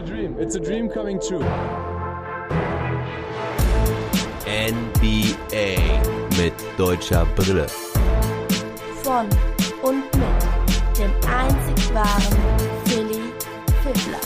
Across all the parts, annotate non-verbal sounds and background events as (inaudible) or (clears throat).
a dream. It's a dream coming true. NBA mit deutscher Brille. Von und mit dem einzig wahren Philly Fiddler.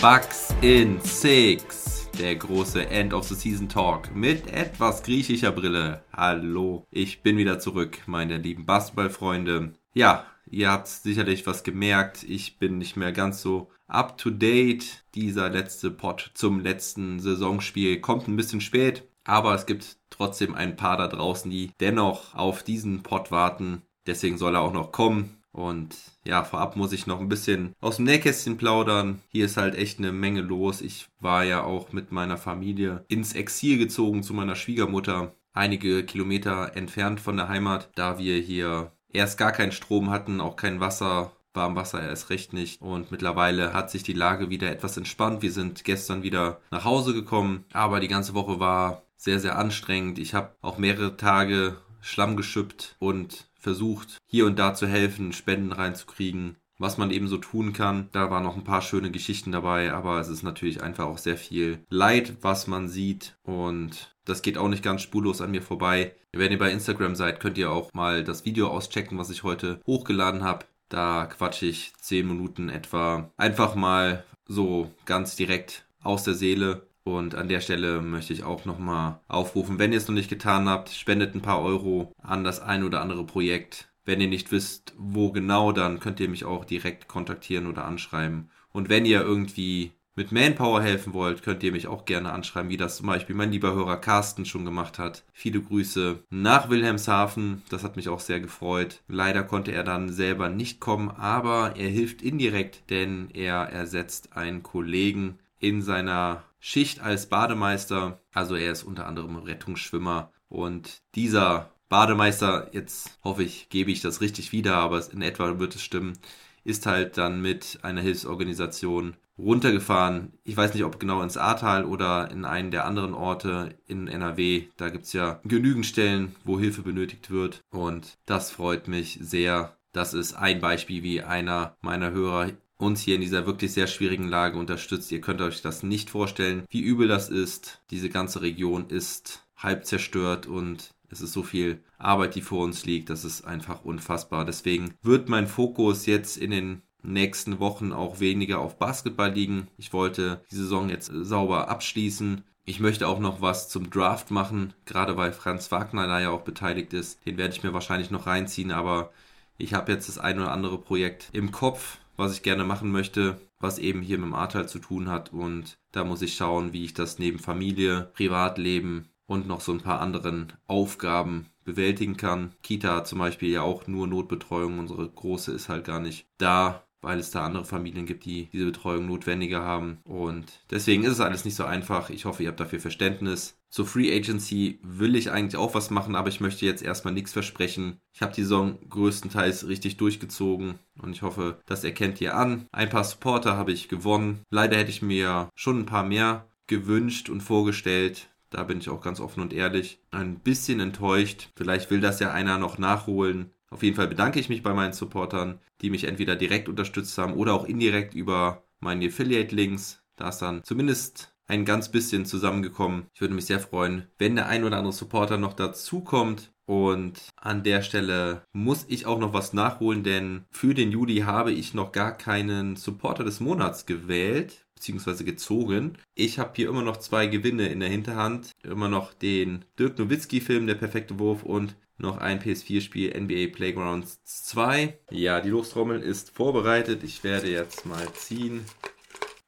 Bucks in Six. Der große End of the Season Talk mit etwas griechischer Brille. Hallo, ich bin wieder zurück, meine lieben Basketballfreunde. Ja, ihr habt sicherlich was gemerkt. Ich bin nicht mehr ganz so up to date. Dieser letzte Pod zum letzten Saisonspiel kommt ein bisschen spät, aber es gibt trotzdem ein paar da draußen, die dennoch auf diesen Pod warten. Deswegen soll er auch noch kommen. Und ja, vorab muss ich noch ein bisschen aus dem Nähkästchen plaudern. Hier ist halt echt eine Menge los. Ich war ja auch mit meiner Familie ins Exil gezogen zu meiner Schwiegermutter. Einige Kilometer entfernt von der Heimat, da wir hier erst gar keinen Strom hatten, auch kein Wasser, warm Wasser erst recht nicht. Und mittlerweile hat sich die Lage wieder etwas entspannt. Wir sind gestern wieder nach Hause gekommen, aber die ganze Woche war sehr, sehr anstrengend. Ich habe auch mehrere Tage Schlamm geschüppt und versucht, hier und da zu helfen, Spenden reinzukriegen, was man eben so tun kann. Da waren noch ein paar schöne Geschichten dabei, aber es ist natürlich einfach auch sehr viel Leid, was man sieht und das geht auch nicht ganz spurlos an mir vorbei. Wenn ihr bei Instagram seid, könnt ihr auch mal das Video auschecken, was ich heute hochgeladen habe. Da quatsche ich 10 Minuten etwa einfach mal so ganz direkt aus der Seele. Und an der Stelle möchte ich auch nochmal aufrufen, wenn ihr es noch nicht getan habt, spendet ein paar Euro an das ein oder andere Projekt. Wenn ihr nicht wisst, wo genau, dann könnt ihr mich auch direkt kontaktieren oder anschreiben. Und wenn ihr irgendwie mit Manpower helfen wollt, könnt ihr mich auch gerne anschreiben, wie das zum Beispiel mein lieber Hörer Carsten schon gemacht hat. Viele Grüße nach Wilhelmshaven, das hat mich auch sehr gefreut. Leider konnte er dann selber nicht kommen, aber er hilft indirekt, denn er ersetzt einen Kollegen in seiner Schicht als Bademeister. Also er ist unter anderem Rettungsschwimmer und dieser Bademeister, jetzt hoffe ich, gebe ich das richtig wieder, aber in etwa wird es stimmen, ist halt dann mit einer Hilfsorganisation runtergefahren. Ich weiß nicht, ob genau ins Ahrtal oder in einen der anderen Orte in NRW. Da gibt es ja genügend Stellen, wo Hilfe benötigt wird. Und das freut mich sehr. Das ist ein Beispiel, wie einer meiner Hörer uns hier in dieser wirklich sehr schwierigen Lage unterstützt. Ihr könnt euch das nicht vorstellen, wie übel das ist. Diese ganze Region ist halb zerstört und es ist so viel Arbeit, die vor uns liegt. Das ist einfach unfassbar. Deswegen wird mein Fokus jetzt in den nächsten Wochen auch weniger auf Basketball liegen. Ich wollte die Saison jetzt sauber abschließen. Ich möchte auch noch was zum Draft machen, gerade weil Franz Wagner da ja auch beteiligt ist. Den werde ich mir wahrscheinlich noch reinziehen, aber ich habe jetzt das ein oder andere Projekt im Kopf, was ich gerne machen möchte, was eben hier mit dem Ahrtal zu tun hat. Und da muss ich schauen, wie ich das neben Familie, Privatleben und noch so ein paar anderen Aufgaben bewältigen kann. Kita zum Beispiel ja auch nur Notbetreuung. Unsere Große ist halt gar nicht da weil es da andere Familien gibt, die diese Betreuung notwendiger haben. Und deswegen ist es alles nicht so einfach. Ich hoffe, ihr habt dafür Verständnis. Zur Free Agency will ich eigentlich auch was machen, aber ich möchte jetzt erstmal nichts versprechen. Ich habe die Saison größtenteils richtig durchgezogen und ich hoffe, das erkennt ihr an. Ein paar Supporter habe ich gewonnen. Leider hätte ich mir schon ein paar mehr gewünscht und vorgestellt. Da bin ich auch ganz offen und ehrlich. Ein bisschen enttäuscht. Vielleicht will das ja einer noch nachholen. Auf jeden Fall bedanke ich mich bei meinen Supportern, die mich entweder direkt unterstützt haben oder auch indirekt über meine Affiliate-Links. Da ist dann zumindest ein ganz bisschen zusammengekommen. Ich würde mich sehr freuen, wenn der ein oder andere Supporter noch dazukommt. Und an der Stelle muss ich auch noch was nachholen, denn für den Juli habe ich noch gar keinen Supporter des Monats gewählt beziehungsweise gezogen. Ich habe hier immer noch zwei Gewinne in der Hinterhand. Immer noch den Dirk Nowitzki-Film, Der perfekte Wurf und noch ein PS4-Spiel NBA Playgrounds 2. Ja, die Lostrommel ist vorbereitet. Ich werde jetzt mal ziehen.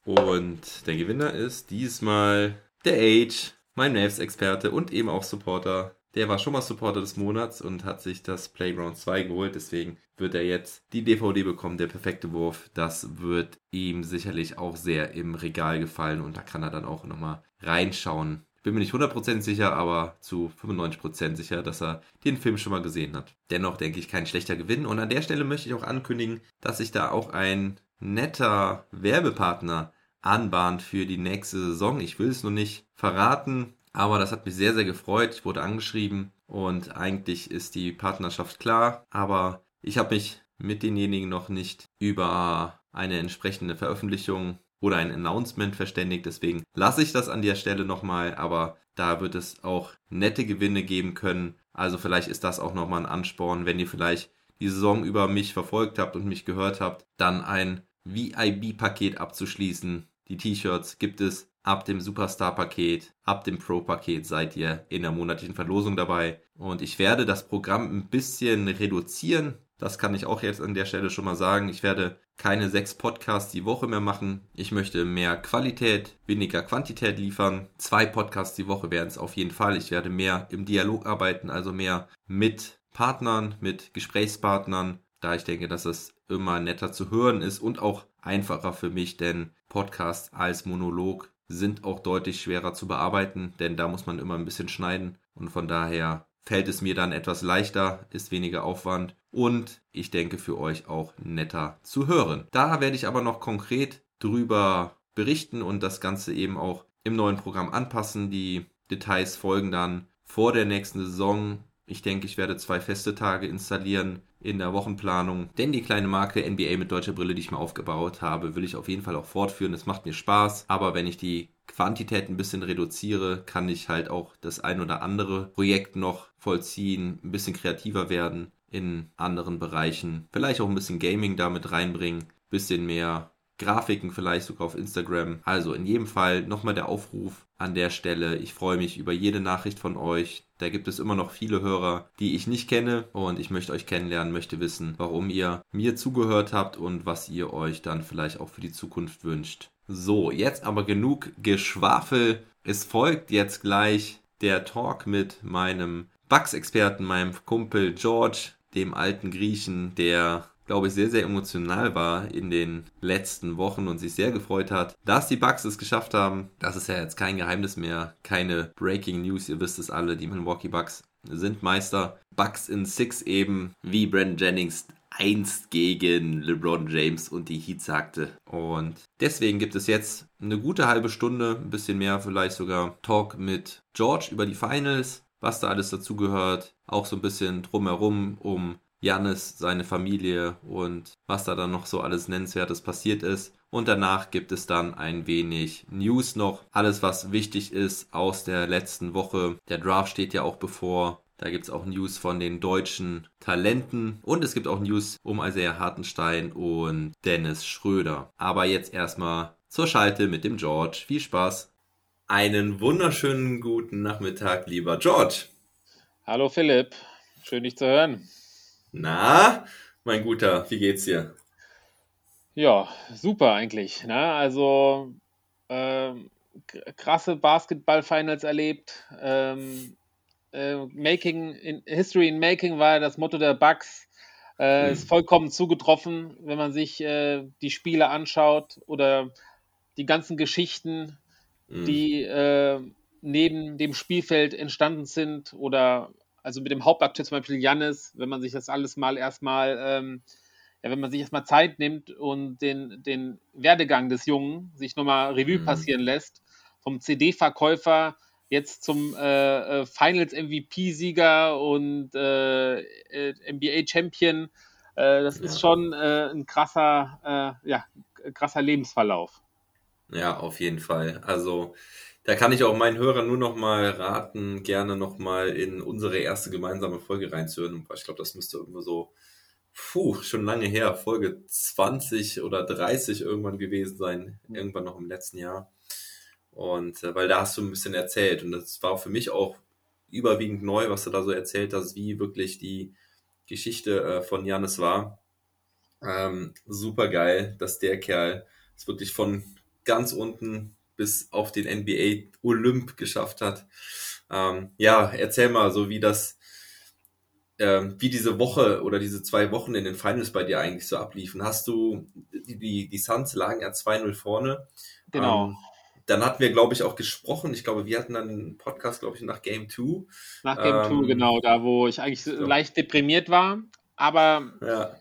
Und der Gewinner ist diesmal der Age, mein Mavs-Experte und eben auch Supporter. Der war schon mal Supporter des Monats und hat sich das Playground 2 geholt. Deswegen wird er jetzt die DVD bekommen, der perfekte Wurf. Das wird ihm sicherlich auch sehr im Regal gefallen und da kann er dann auch nochmal reinschauen bin mir nicht 100% sicher, aber zu 95% sicher, dass er den Film schon mal gesehen hat. Dennoch denke ich kein schlechter Gewinn. Und an der Stelle möchte ich auch ankündigen, dass sich da auch ein netter Werbepartner anbahnt für die nächste Saison. Ich will es noch nicht verraten, aber das hat mich sehr, sehr gefreut. Ich wurde angeschrieben und eigentlich ist die Partnerschaft klar, aber ich habe mich mit denjenigen noch nicht über eine entsprechende Veröffentlichung oder ein Announcement verständigt. Deswegen lasse ich das an der Stelle nochmal, aber da wird es auch nette Gewinne geben können. Also vielleicht ist das auch nochmal ein Ansporn, wenn ihr vielleicht die Saison über mich verfolgt habt und mich gehört habt, dann ein VIB-Paket abzuschließen. Die T-Shirts gibt es ab dem Superstar-Paket, ab dem Pro-Paket seid ihr in der monatlichen Verlosung dabei. Und ich werde das Programm ein bisschen reduzieren. Das kann ich auch jetzt an der Stelle schon mal sagen. Ich werde keine sechs Podcasts die Woche mehr machen. Ich möchte mehr Qualität, weniger Quantität liefern. Zwei Podcasts die Woche werden es auf jeden Fall. Ich werde mehr im Dialog arbeiten, also mehr mit Partnern, mit Gesprächspartnern, da ich denke, dass es immer netter zu hören ist und auch einfacher für mich, denn Podcasts als Monolog sind auch deutlich schwerer zu bearbeiten, denn da muss man immer ein bisschen schneiden und von daher fällt es mir dann etwas leichter, ist weniger Aufwand und ich denke für euch auch netter zu hören. Da werde ich aber noch konkret drüber berichten und das Ganze eben auch im neuen Programm anpassen. Die Details folgen dann vor der nächsten Saison. Ich denke, ich werde zwei feste Tage installieren in der Wochenplanung. Denn die kleine Marke NBA mit deutscher Brille, die ich mir aufgebaut habe, will ich auf jeden Fall auch fortführen. Es macht mir Spaß. Aber wenn ich die Quantität ein bisschen reduziere, kann ich halt auch das ein oder andere Projekt noch vollziehen, ein bisschen kreativer werden in anderen Bereichen. Vielleicht auch ein bisschen Gaming damit reinbringen, bisschen mehr Grafiken vielleicht sogar auf Instagram. Also in jedem Fall nochmal der Aufruf an der Stelle. Ich freue mich über jede Nachricht von euch. Da gibt es immer noch viele Hörer, die ich nicht kenne und ich möchte euch kennenlernen, möchte wissen, warum ihr mir zugehört habt und was ihr euch dann vielleicht auch für die Zukunft wünscht. So, jetzt aber genug Geschwafel. Es folgt jetzt gleich der Talk mit meinem Bugs-Experten, meinem Kumpel George, dem alten Griechen, der glaube ich, sehr, sehr emotional war in den letzten Wochen und sich sehr gefreut hat, dass die Bucks es geschafft haben. Das ist ja jetzt kein Geheimnis mehr, keine Breaking News, ihr wisst es alle, die Milwaukee Bucks sind Meister. Bucks in Six eben, wie Brandon Jennings einst gegen LeBron James und die Heat sagte. Und deswegen gibt es jetzt eine gute halbe Stunde, ein bisschen mehr vielleicht sogar, Talk mit George über die Finals, was da alles dazugehört. Auch so ein bisschen drumherum um Janis, seine Familie und was da dann noch so alles Nennenswertes passiert ist. Und danach gibt es dann ein wenig News noch. Alles, was wichtig ist aus der letzten Woche. Der Draft steht ja auch bevor. Da gibt es auch News von den deutschen Talenten. Und es gibt auch News um Isaiah Hartenstein und Dennis Schröder. Aber jetzt erstmal zur Schalte mit dem George. Viel Spaß. Einen wunderschönen guten Nachmittag, lieber George. Hallo Philipp, schön dich zu hören. Na, mein Guter, wie geht's dir? Ja, super eigentlich. Ne? Also ähm, krasse Basketball-Finals erlebt. Ähm, äh, Making in, History in Making war das Motto der Bucks. Äh, mhm. Ist vollkommen zugetroffen, wenn man sich äh, die Spiele anschaut oder die ganzen Geschichten, mhm. die äh, neben dem Spielfeld entstanden sind oder also mit dem Hauptakteur zum Beispiel Jannis, wenn man sich das alles mal erstmal, ähm, ja, wenn man sich erstmal Zeit nimmt und den, den Werdegang des Jungen sich nochmal Revue mhm. passieren lässt, vom CD-Verkäufer jetzt zum äh, äh Finals-MVP-Sieger und äh, äh NBA-Champion, äh, das ja. ist schon äh, ein krasser, ja, krasser Lebensverlauf. Ja, auf jeden Fall. Also da kann ich auch meinen Hörern nur noch mal raten, gerne noch mal in unsere erste gemeinsame Folge reinzuhören. Ich glaube, das müsste irgendwo so, puh, schon lange her, Folge 20 oder 30 irgendwann gewesen sein, irgendwann noch im letzten Jahr. Und äh, weil da hast du ein bisschen erzählt und das war für mich auch überwiegend neu, was du da so erzählt hast, wie wirklich die Geschichte äh, von Janis war. Ähm, super geil, dass der Kerl es wirklich von ganz unten bis auf den NBA Olymp geschafft hat. Ähm, ja, erzähl mal so, wie das, ähm, wie diese Woche oder diese zwei Wochen in den Finals bei dir eigentlich so abliefen. Hast du, die, die Suns lagen ja 2-0 vorne. Genau. Ähm, dann hatten wir, glaube ich, auch gesprochen. Ich glaube, wir hatten dann einen Podcast, glaube ich, nach Game 2. Nach Game 2, ähm, genau, da wo ich eigentlich so. leicht deprimiert war. Aber ja.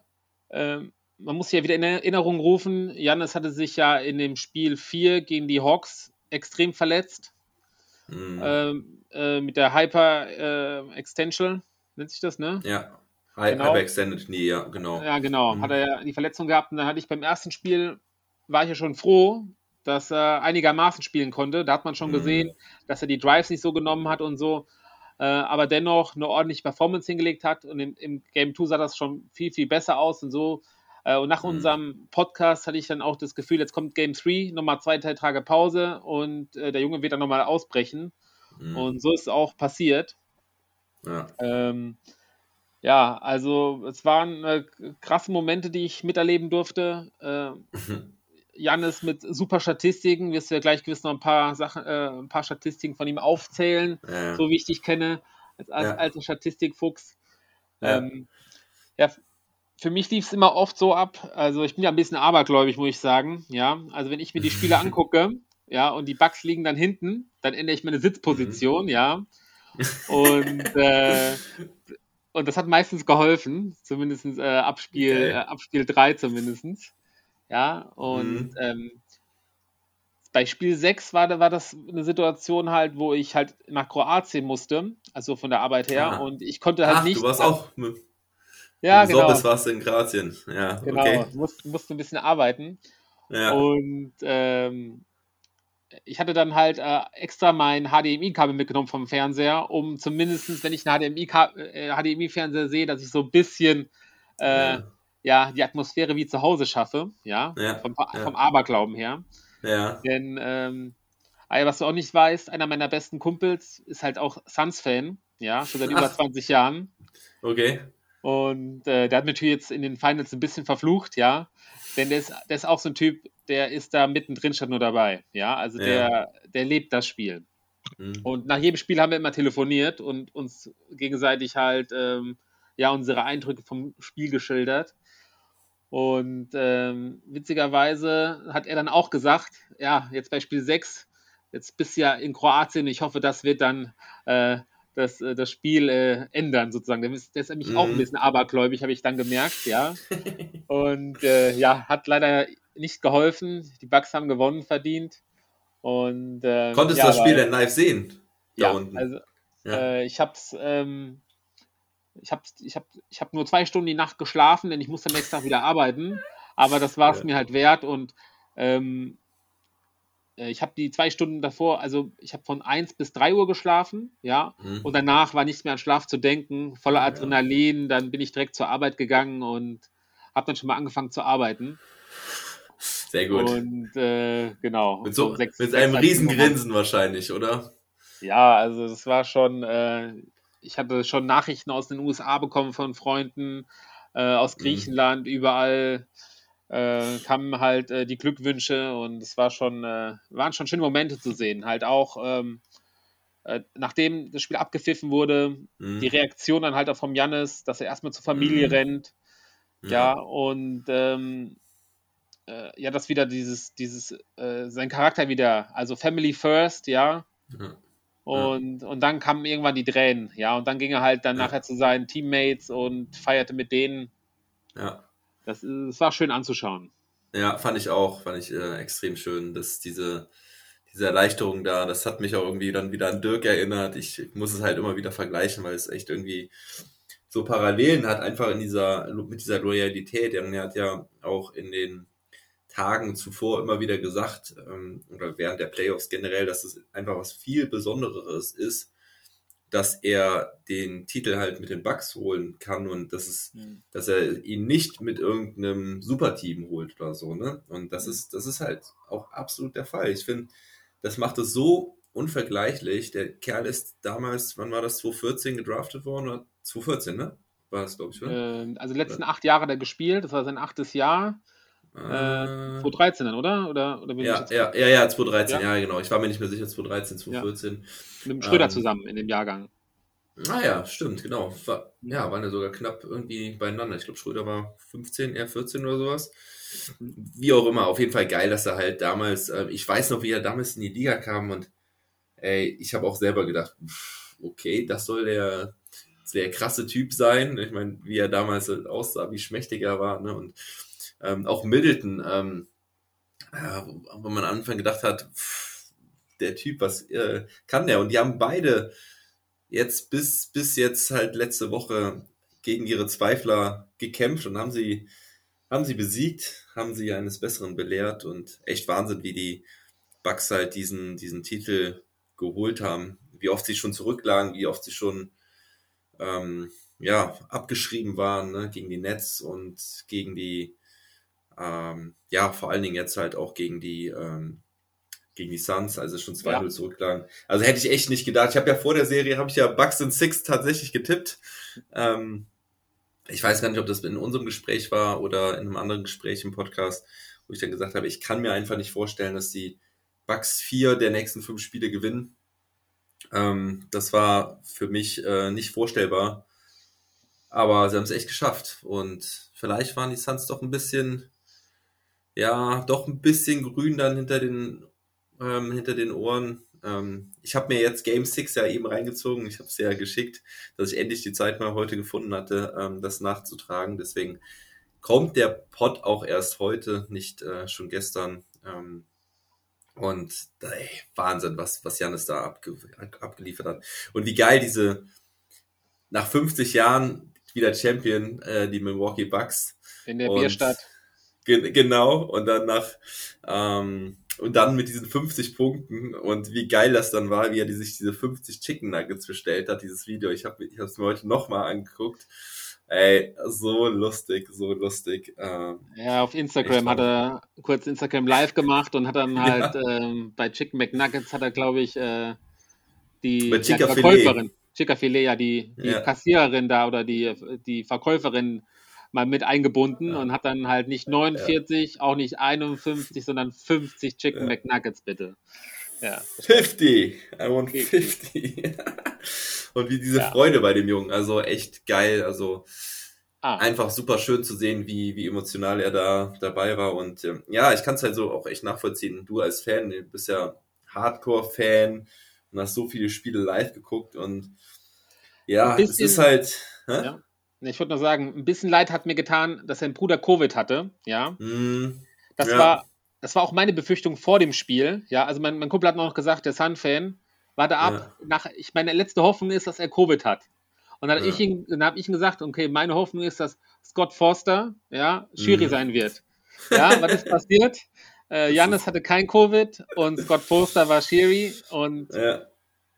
Man muss ja wieder in Erinnerung rufen, Janis hatte sich ja in dem Spiel 4 gegen die Hawks extrem verletzt. Mhm. Ähm, äh, mit der Hyper äh, Extension, nennt sich das, ne? Ja. Genau. Halb Extended Knee, ja, genau. Ja, genau. Mhm. Hat er ja die Verletzung gehabt und dann hatte ich beim ersten Spiel, war ich ja schon froh, dass er einigermaßen spielen konnte. Da hat man schon Mhm. gesehen, dass er die Drives nicht so genommen hat und so, äh, aber dennoch eine ordentliche Performance hingelegt hat und im, im Game 2 sah das schon viel, viel besser aus und so. Äh, und nach Mhm. unserem Podcast hatte ich dann auch das Gefühl, jetzt kommt Game 3, nochmal zwei drei Tage Pause und äh, der Junge wird dann nochmal ausbrechen. Mhm. Und so ist es auch passiert. ja. Ähm, ja, also es waren äh, krasse Momente, die ich miterleben durfte. Äh, (laughs) Jannis mit super Statistiken, wirst du ja gleich gewiss noch ein paar Sachen, äh, ein paar Statistiken von ihm aufzählen, ja. so wie ich dich kenne, als, als Ja. alter Statistikfuchs. Ja. Ähm, ja, für mich lief es immer oft so ab, also ich bin ja ein bisschen abergläubig, muss ich sagen, ja, also wenn ich mir die Spiele (laughs) angucke, ja, und die Bugs liegen dann hinten, dann ändere ich meine Sitzposition, ja, (laughs) und, äh, und das hat meistens geholfen, zumindest äh, ab, Spiel, Okay. äh, ab Spiel 3 zumindest. Ja, und Mhm. ähm, bei Spiel 6 war, war das eine Situation halt, wo ich halt nach Kroatien musste, also von der Arbeit her, Ah. und ich konnte halt Ach, nicht. du warst auch mit ja, genau. Sorbes warst du in Kroatien. Ja, Genau, okay. musste, musste ein bisschen arbeiten. Ja. Und ähm, ich hatte dann halt äh, extra mein HDMI-Kabel mitgenommen vom Fernseher, um zumindest, wenn ich einen HDMI-Ka- äh, HDMI-Fernseher sehe, dass ich so ein bisschen äh, Ja. ja. die Atmosphäre wie zu Hause schaffe, ja, Ja, vom, vom Aberglauben her. ja. Denn, ähm, ey, was du auch nicht weißt, einer meiner besten Kumpels ist halt auch Suns-Fan, ja, schon seit (laughs) über Ach. 20 Jahren. Okay. Und äh, der hat mich natürlich jetzt in den Finals ein bisschen verflucht, ja. Denn der ist, der ist auch so ein Typ, der ist da mittendrin statt nur dabei. Ja, also Ja. der, der lebt das Spiel. Mhm. Und nach jedem Spiel haben wir immer telefoniert und uns gegenseitig halt ähm, ja unsere Eindrücke vom Spiel geschildert. Und ähm, witzigerweise hat er dann auch gesagt, ja, jetzt bei Spiel 6, jetzt bist du ja in Kroatien, ich hoffe, das wird dann äh, das, äh, das Spiel äh, ändern, sozusagen. Der ist, der ist nämlich auch ein Mhm. bisschen abergläubig, habe ich dann gemerkt, ja. (laughs) Und äh, ja, hat leider nicht geholfen. Die Bucks haben gewonnen, verdient. Und, ähm, Konntest ja, du das Spiel denn live sehen? Da ja, unten. also Ja. äh, ich hab's, ähm, ich hab's, ich hab, ich hab nur zwei Stunden die Nacht geschlafen, denn ich musste am nächsten Tag wieder arbeiten. Aber das war es Ja. mir halt wert und ähm, äh, ich habe die zwei Stunden davor, also ich habe von 1 bis 3 Uhr geschlafen, ja, Mhm. und danach war nichts mehr an Schlaf zu denken, voller. Adrenalin, dann bin ich direkt zur Arbeit gegangen und habe dann schon mal angefangen zu arbeiten. Sehr gut. Und äh, genau. mit so, um sechs- mit einem halb riesen sieben Uhr Grinsen wahrscheinlich, oder? Ja, also das war schon, äh, ich hatte schon Nachrichten aus den USA bekommen von Freunden äh, aus Mhm. Griechenland, überall äh, kamen halt äh, die Glückwünsche und es war schon, äh, waren schon schöne Momente zu sehen. Halt auch, ähm, äh, nachdem das Spiel abgepfiffen wurde, Mhm. die Reaktion dann halt auch vom Jannis, dass er erstmal zur Familie Mhm. rennt, ja, und ähm, äh, ja, dass wieder dieses, dieses, äh, sein Charakter wieder, also Family First, ja, Ja. und, und dann kamen irgendwann die Tränen, ja, und dann ging er halt dann Ja. nachher zu seinen Teammates und feierte mit denen. ja. Das, das war schön anzuschauen. Ja, fand ich auch, fand ich äh, extrem schön, dass diese, diese Erleichterung da, das hat mich auch irgendwie dann wieder an Dirk erinnert. Ich muss es halt immer wieder vergleichen, weil es echt irgendwie so Parallelen hat, einfach in dieser, mit dieser Loyalität. Er hat ja auch in den Tagen zuvor immer wieder gesagt, ähm, oder während der Playoffs generell, dass es einfach was viel Besondereres ist, dass er den Titel halt mit den Bucks holen kann und dass es dass er ihn nicht mit irgendeinem Superteam holt oder so, ne? Und das ist, das ist halt auch absolut der Fall. Ich finde, das macht es so unvergleichlich. Der Kerl ist damals, wann war das, 2014 gedraftet worden? Oder 2014, ne? War das, glaube ich, oder? Äh, also die letzten acht Jahre hat er gespielt, das war sein achtes Jahr. Äh, Äh, 2013 dann, oder? Oder, oder ja, ja, ja, ja, 2013, Ja. ja. genau. Ich war mir nicht mehr sicher, 2013, 2014. mit dem Schröder ähm, zusammen in dem Jahrgang? Ah ja, stimmt, genau. War, ja, waren ja sogar knapp irgendwie beieinander. Ich glaube, Schröder war 15, er 14 oder sowas. Wie auch immer, auf jeden Fall geil, dass er halt damals, äh, ich weiß noch, wie er damals in die Liga kam und ey, ich habe auch selber gedacht, okay, das soll der, der krasse Typ sein. Ich meine, wie er damals halt aussah, wie schmächtig er war, ne? Und ähm, auch Middleton, ähm, ja, wo, man am Anfang gedacht hat, pff, der Typ, was äh, kann der? Und die haben beide jetzt bis, bis jetzt halt letzte Woche gegen ihre Zweifler gekämpft und haben sie, haben sie besiegt, haben sie eines Besseren belehrt und echt Wahnsinn, wie die Bucks halt diesen, diesen Titel geholt haben. Wie oft sie schon zurücklagen, wie oft sie schon ähm, ja, abgeschrieben waren ne, gegen die Nets und gegen die, ähm, ja, vor allen Dingen jetzt halt auch gegen die, ähm, gegen die Suns, also schon 2-0 ja. zurücklagen. Also hätte ich echt nicht gedacht. Ich habe ja vor der Serie, habe ich ja Bucks in Six tatsächlich getippt. Ähm, ich weiß gar nicht, ob das in unserem Gespräch war oder in einem anderen Gespräch im Podcast, wo ich dann gesagt habe, ich kann mir einfach nicht vorstellen, dass die Bucks vier der nächsten fünf Spiele gewinnen. Ähm, das war für mich äh, nicht vorstellbar. Aber sie haben es echt geschafft. Und vielleicht waren die Suns doch ein bisschen, ja, doch ein bisschen grün dann hinter den, ähm, hinter den Ohren. Ähm, ich habe mir jetzt Game 6 ja eben reingezogen. Ich habe es ja geschickt, dass ich endlich die Zeit mal heute gefunden hatte, ähm, das nachzutragen. Deswegen kommt der Pod auch erst heute, nicht äh, schon gestern. Ähm, und ey, Wahnsinn, was, was Janis da abge abgeliefert hat. Und wie geil diese nach 50 Jahren wieder Champion, äh, die Milwaukee Bucks. In der Bierstadt. Ge genau, und dann nach ähm, und dann mit diesen 50 Punkten und wie geil das dann war, wie er die, sich diese 50 Chicken Nuggets bestellt hat, dieses Video. Ich habe ich es mir heute nochmal angeguckt. Ey, so lustig, so lustig. Ähm, ja, auf Instagram hat er kurz Instagram live gemacht und hat dann (laughs) halt ja. ähm, bei Chicken McNuggets hat er, glaube ich, äh, die, ja, Verkäuferin, Chica Filet, ja, die, die ja. Kassiererin da oder die, die Verkäuferin mal mit eingebunden ja. und hat dann halt nicht 49, auch nicht 51, sondern 50 Chicken McNuggets bitte. Ja. 50, I want 50. (laughs) und wie diese ja. Freude bei dem Jungen, also echt geil, also ah. einfach super schön zu sehen, wie, wie emotional er da dabei war und ähm, ja, ich kann es halt so auch echt nachvollziehen. Du als Fan, du bist ja Hardcore-Fan und hast so viele Spiele live geguckt und ja, es ist halt. Ja? Ich würde nur sagen, ein bisschen leid hat mir getan, dass sein Bruder Covid hatte, ja. Mm, das ja. war das war auch meine Befürchtung vor dem Spiel. Ja, also mein, mein Kumpel hat noch gesagt, der Sun-Fan, warte ab, ja. nach, ich meine letzte Hoffnung ist, dass er Covid hat. Und dann, ja. ich ihn, dann habe ich ihm gesagt, okay, meine Hoffnung ist, dass Scott Forster, ja, Schiri mhm. sein wird. Ja, was ist passiert? (laughs) Äh, Janis hatte kein Covid und Scott Forster war Schiri und ja.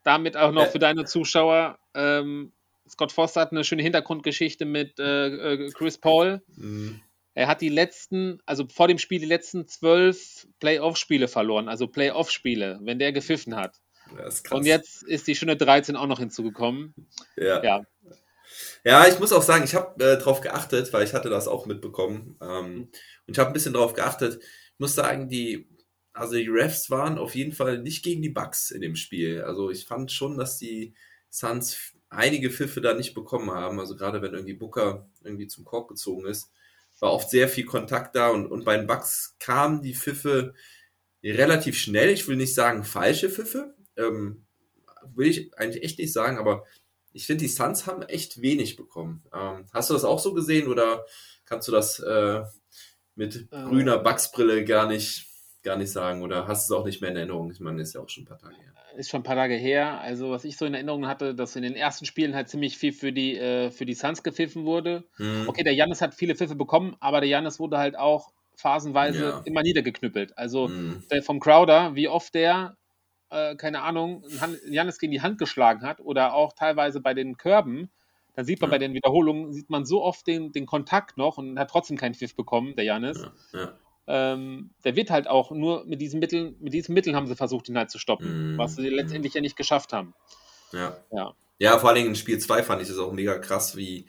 damit auch noch für deine Zuschauer, ähm, Scott Forster hat eine schöne Hintergrundgeschichte mit äh, äh Chris Paul. Mhm. Er hat die letzten, also vor dem Spiel die letzten zwölf Playoff-Spiele verloren, also Playoff-Spiele, wenn der gepfiffen hat. Und jetzt ist die schöne 13 auch noch hinzugekommen. Ja. Ja, ja ich muss auch sagen, ich habe äh, darauf geachtet, weil ich hatte das auch mitbekommen. Ähm, und ich habe ein bisschen darauf geachtet. Ich muss sagen, die, also die Refs waren auf jeden Fall nicht gegen die Bucks in dem Spiel. Also ich fand schon, dass die Suns einige Pfiffe da nicht bekommen haben. Also gerade wenn irgendwie Booker irgendwie zum Korb gezogen ist war oft sehr viel Kontakt da und, und bei den Bucks kamen die Pfiffe relativ schnell. Ich will nicht sagen falsche Pfiffe, ähm, will ich eigentlich echt nicht sagen, aber ich finde, die Suns haben echt wenig bekommen. Ähm, hast du das auch so gesehen oder kannst du das äh, mit ähm. grüner Bugsbrille gar nicht, gar nicht sagen oder hast du es auch nicht mehr in Erinnerung? Ich meine, ist ja auch schon ein paar Tage her ist schon ein paar Tage her. Also, was ich so in Erinnerung hatte, dass in den ersten Spielen halt ziemlich viel für die, äh, für die Suns gepfiffen wurde. Mhm. Okay, der Janis hat viele Pfiffe bekommen, aber der Janis wurde halt auch phasenweise ja. immer niedergeknüppelt. Also mhm. der vom Crowder, wie oft der, äh, keine Ahnung, Janis gegen die Hand geschlagen hat oder auch teilweise bei den Körben, dann sieht man ja. bei den Wiederholungen, sieht man so oft den, den Kontakt noch und hat trotzdem keinen Pfiff bekommen, der Janis. Ja ähm, der wird halt auch nur mit diesen Mitteln, mit diesen Mitteln haben sie versucht, ihn halt zu stoppen, mm. was sie letztendlich ja nicht geschafft haben. Ja. Ja, ja vor allen Dingen in Spiel 2 fand ich das auch mega krass, wie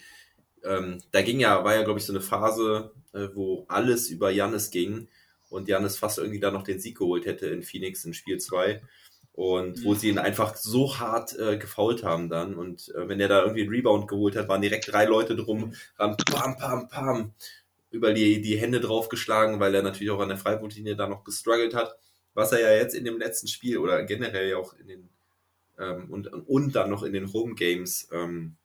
ähm, da ging ja, war ja, glaube ich, so eine Phase, äh, wo alles über Jannis ging und Jannis fast irgendwie da noch den Sieg geholt hätte in Phoenix in Spiel 2. Und wo sie ihn einfach so hart äh, gefault haben dann. Und äh, wenn er da irgendwie einen Rebound geholt hat, waren direkt drei Leute drum, ran, pam, pam, pam über die, die Hände draufgeschlagen, weil er natürlich auch an der Freiwurflinie da noch gestruggelt hat. Was er ja jetzt in dem letzten Spiel oder generell ja auch in den ähm, und, und dann noch in den Home Games. Ähm,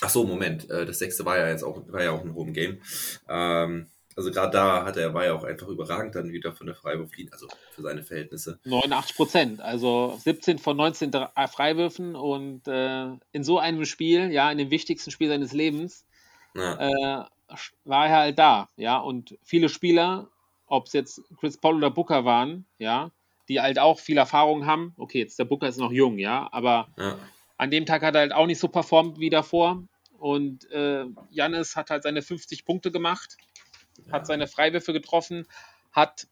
ach so, Moment, äh, das sechste war ja jetzt auch, war ja auch ein Home Game. Ähm, Also gerade da hat er, war er auch einfach überragend dann wieder von der Freiwurflinie, also für seine Verhältnisse. 89 Prozent, also 17 von 19 äh, Freiwürfen und äh, in so einem Spiel, ja, in dem wichtigsten Spiel seines Lebens, ja. äh, war er halt da, ja, und viele Spieler, ob es jetzt Chris Paul oder Booker waren, ja, die halt auch viel Erfahrung haben. Okay, jetzt der Booker ist noch jung, ja, aber ja. an dem Tag hat er halt auch nicht so performt wie davor. Und äh, Jannis hat halt seine 50 Punkte gemacht ja. hat seine Freiwürfe getroffen, hat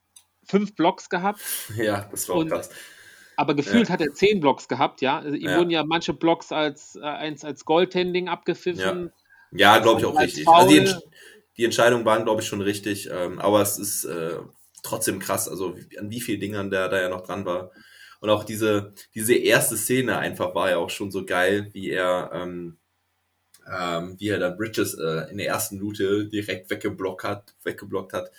fünf Blocks gehabt. (laughs) Ja, das war und, krass. Aber gefühlt ja. hat er zehn Blocks gehabt, ja. Also ihm wurden ja manche Blocks als, äh, als, als Goaltending abgepfiffen. Ja, ja glaube ich auch richtig. Also die, die, Entscheidungen waren, glaube ich, schon richtig. Ähm, aber es ist äh, trotzdem krass, also an wie vielen Dingern der da ja noch dran war. Und auch diese, diese erste Szene einfach war ja auch schon so geil, wie er ähm, ähm, wie er da Bridges äh, in der ersten Minute direkt weggeblockt hat, weggeblockt hat.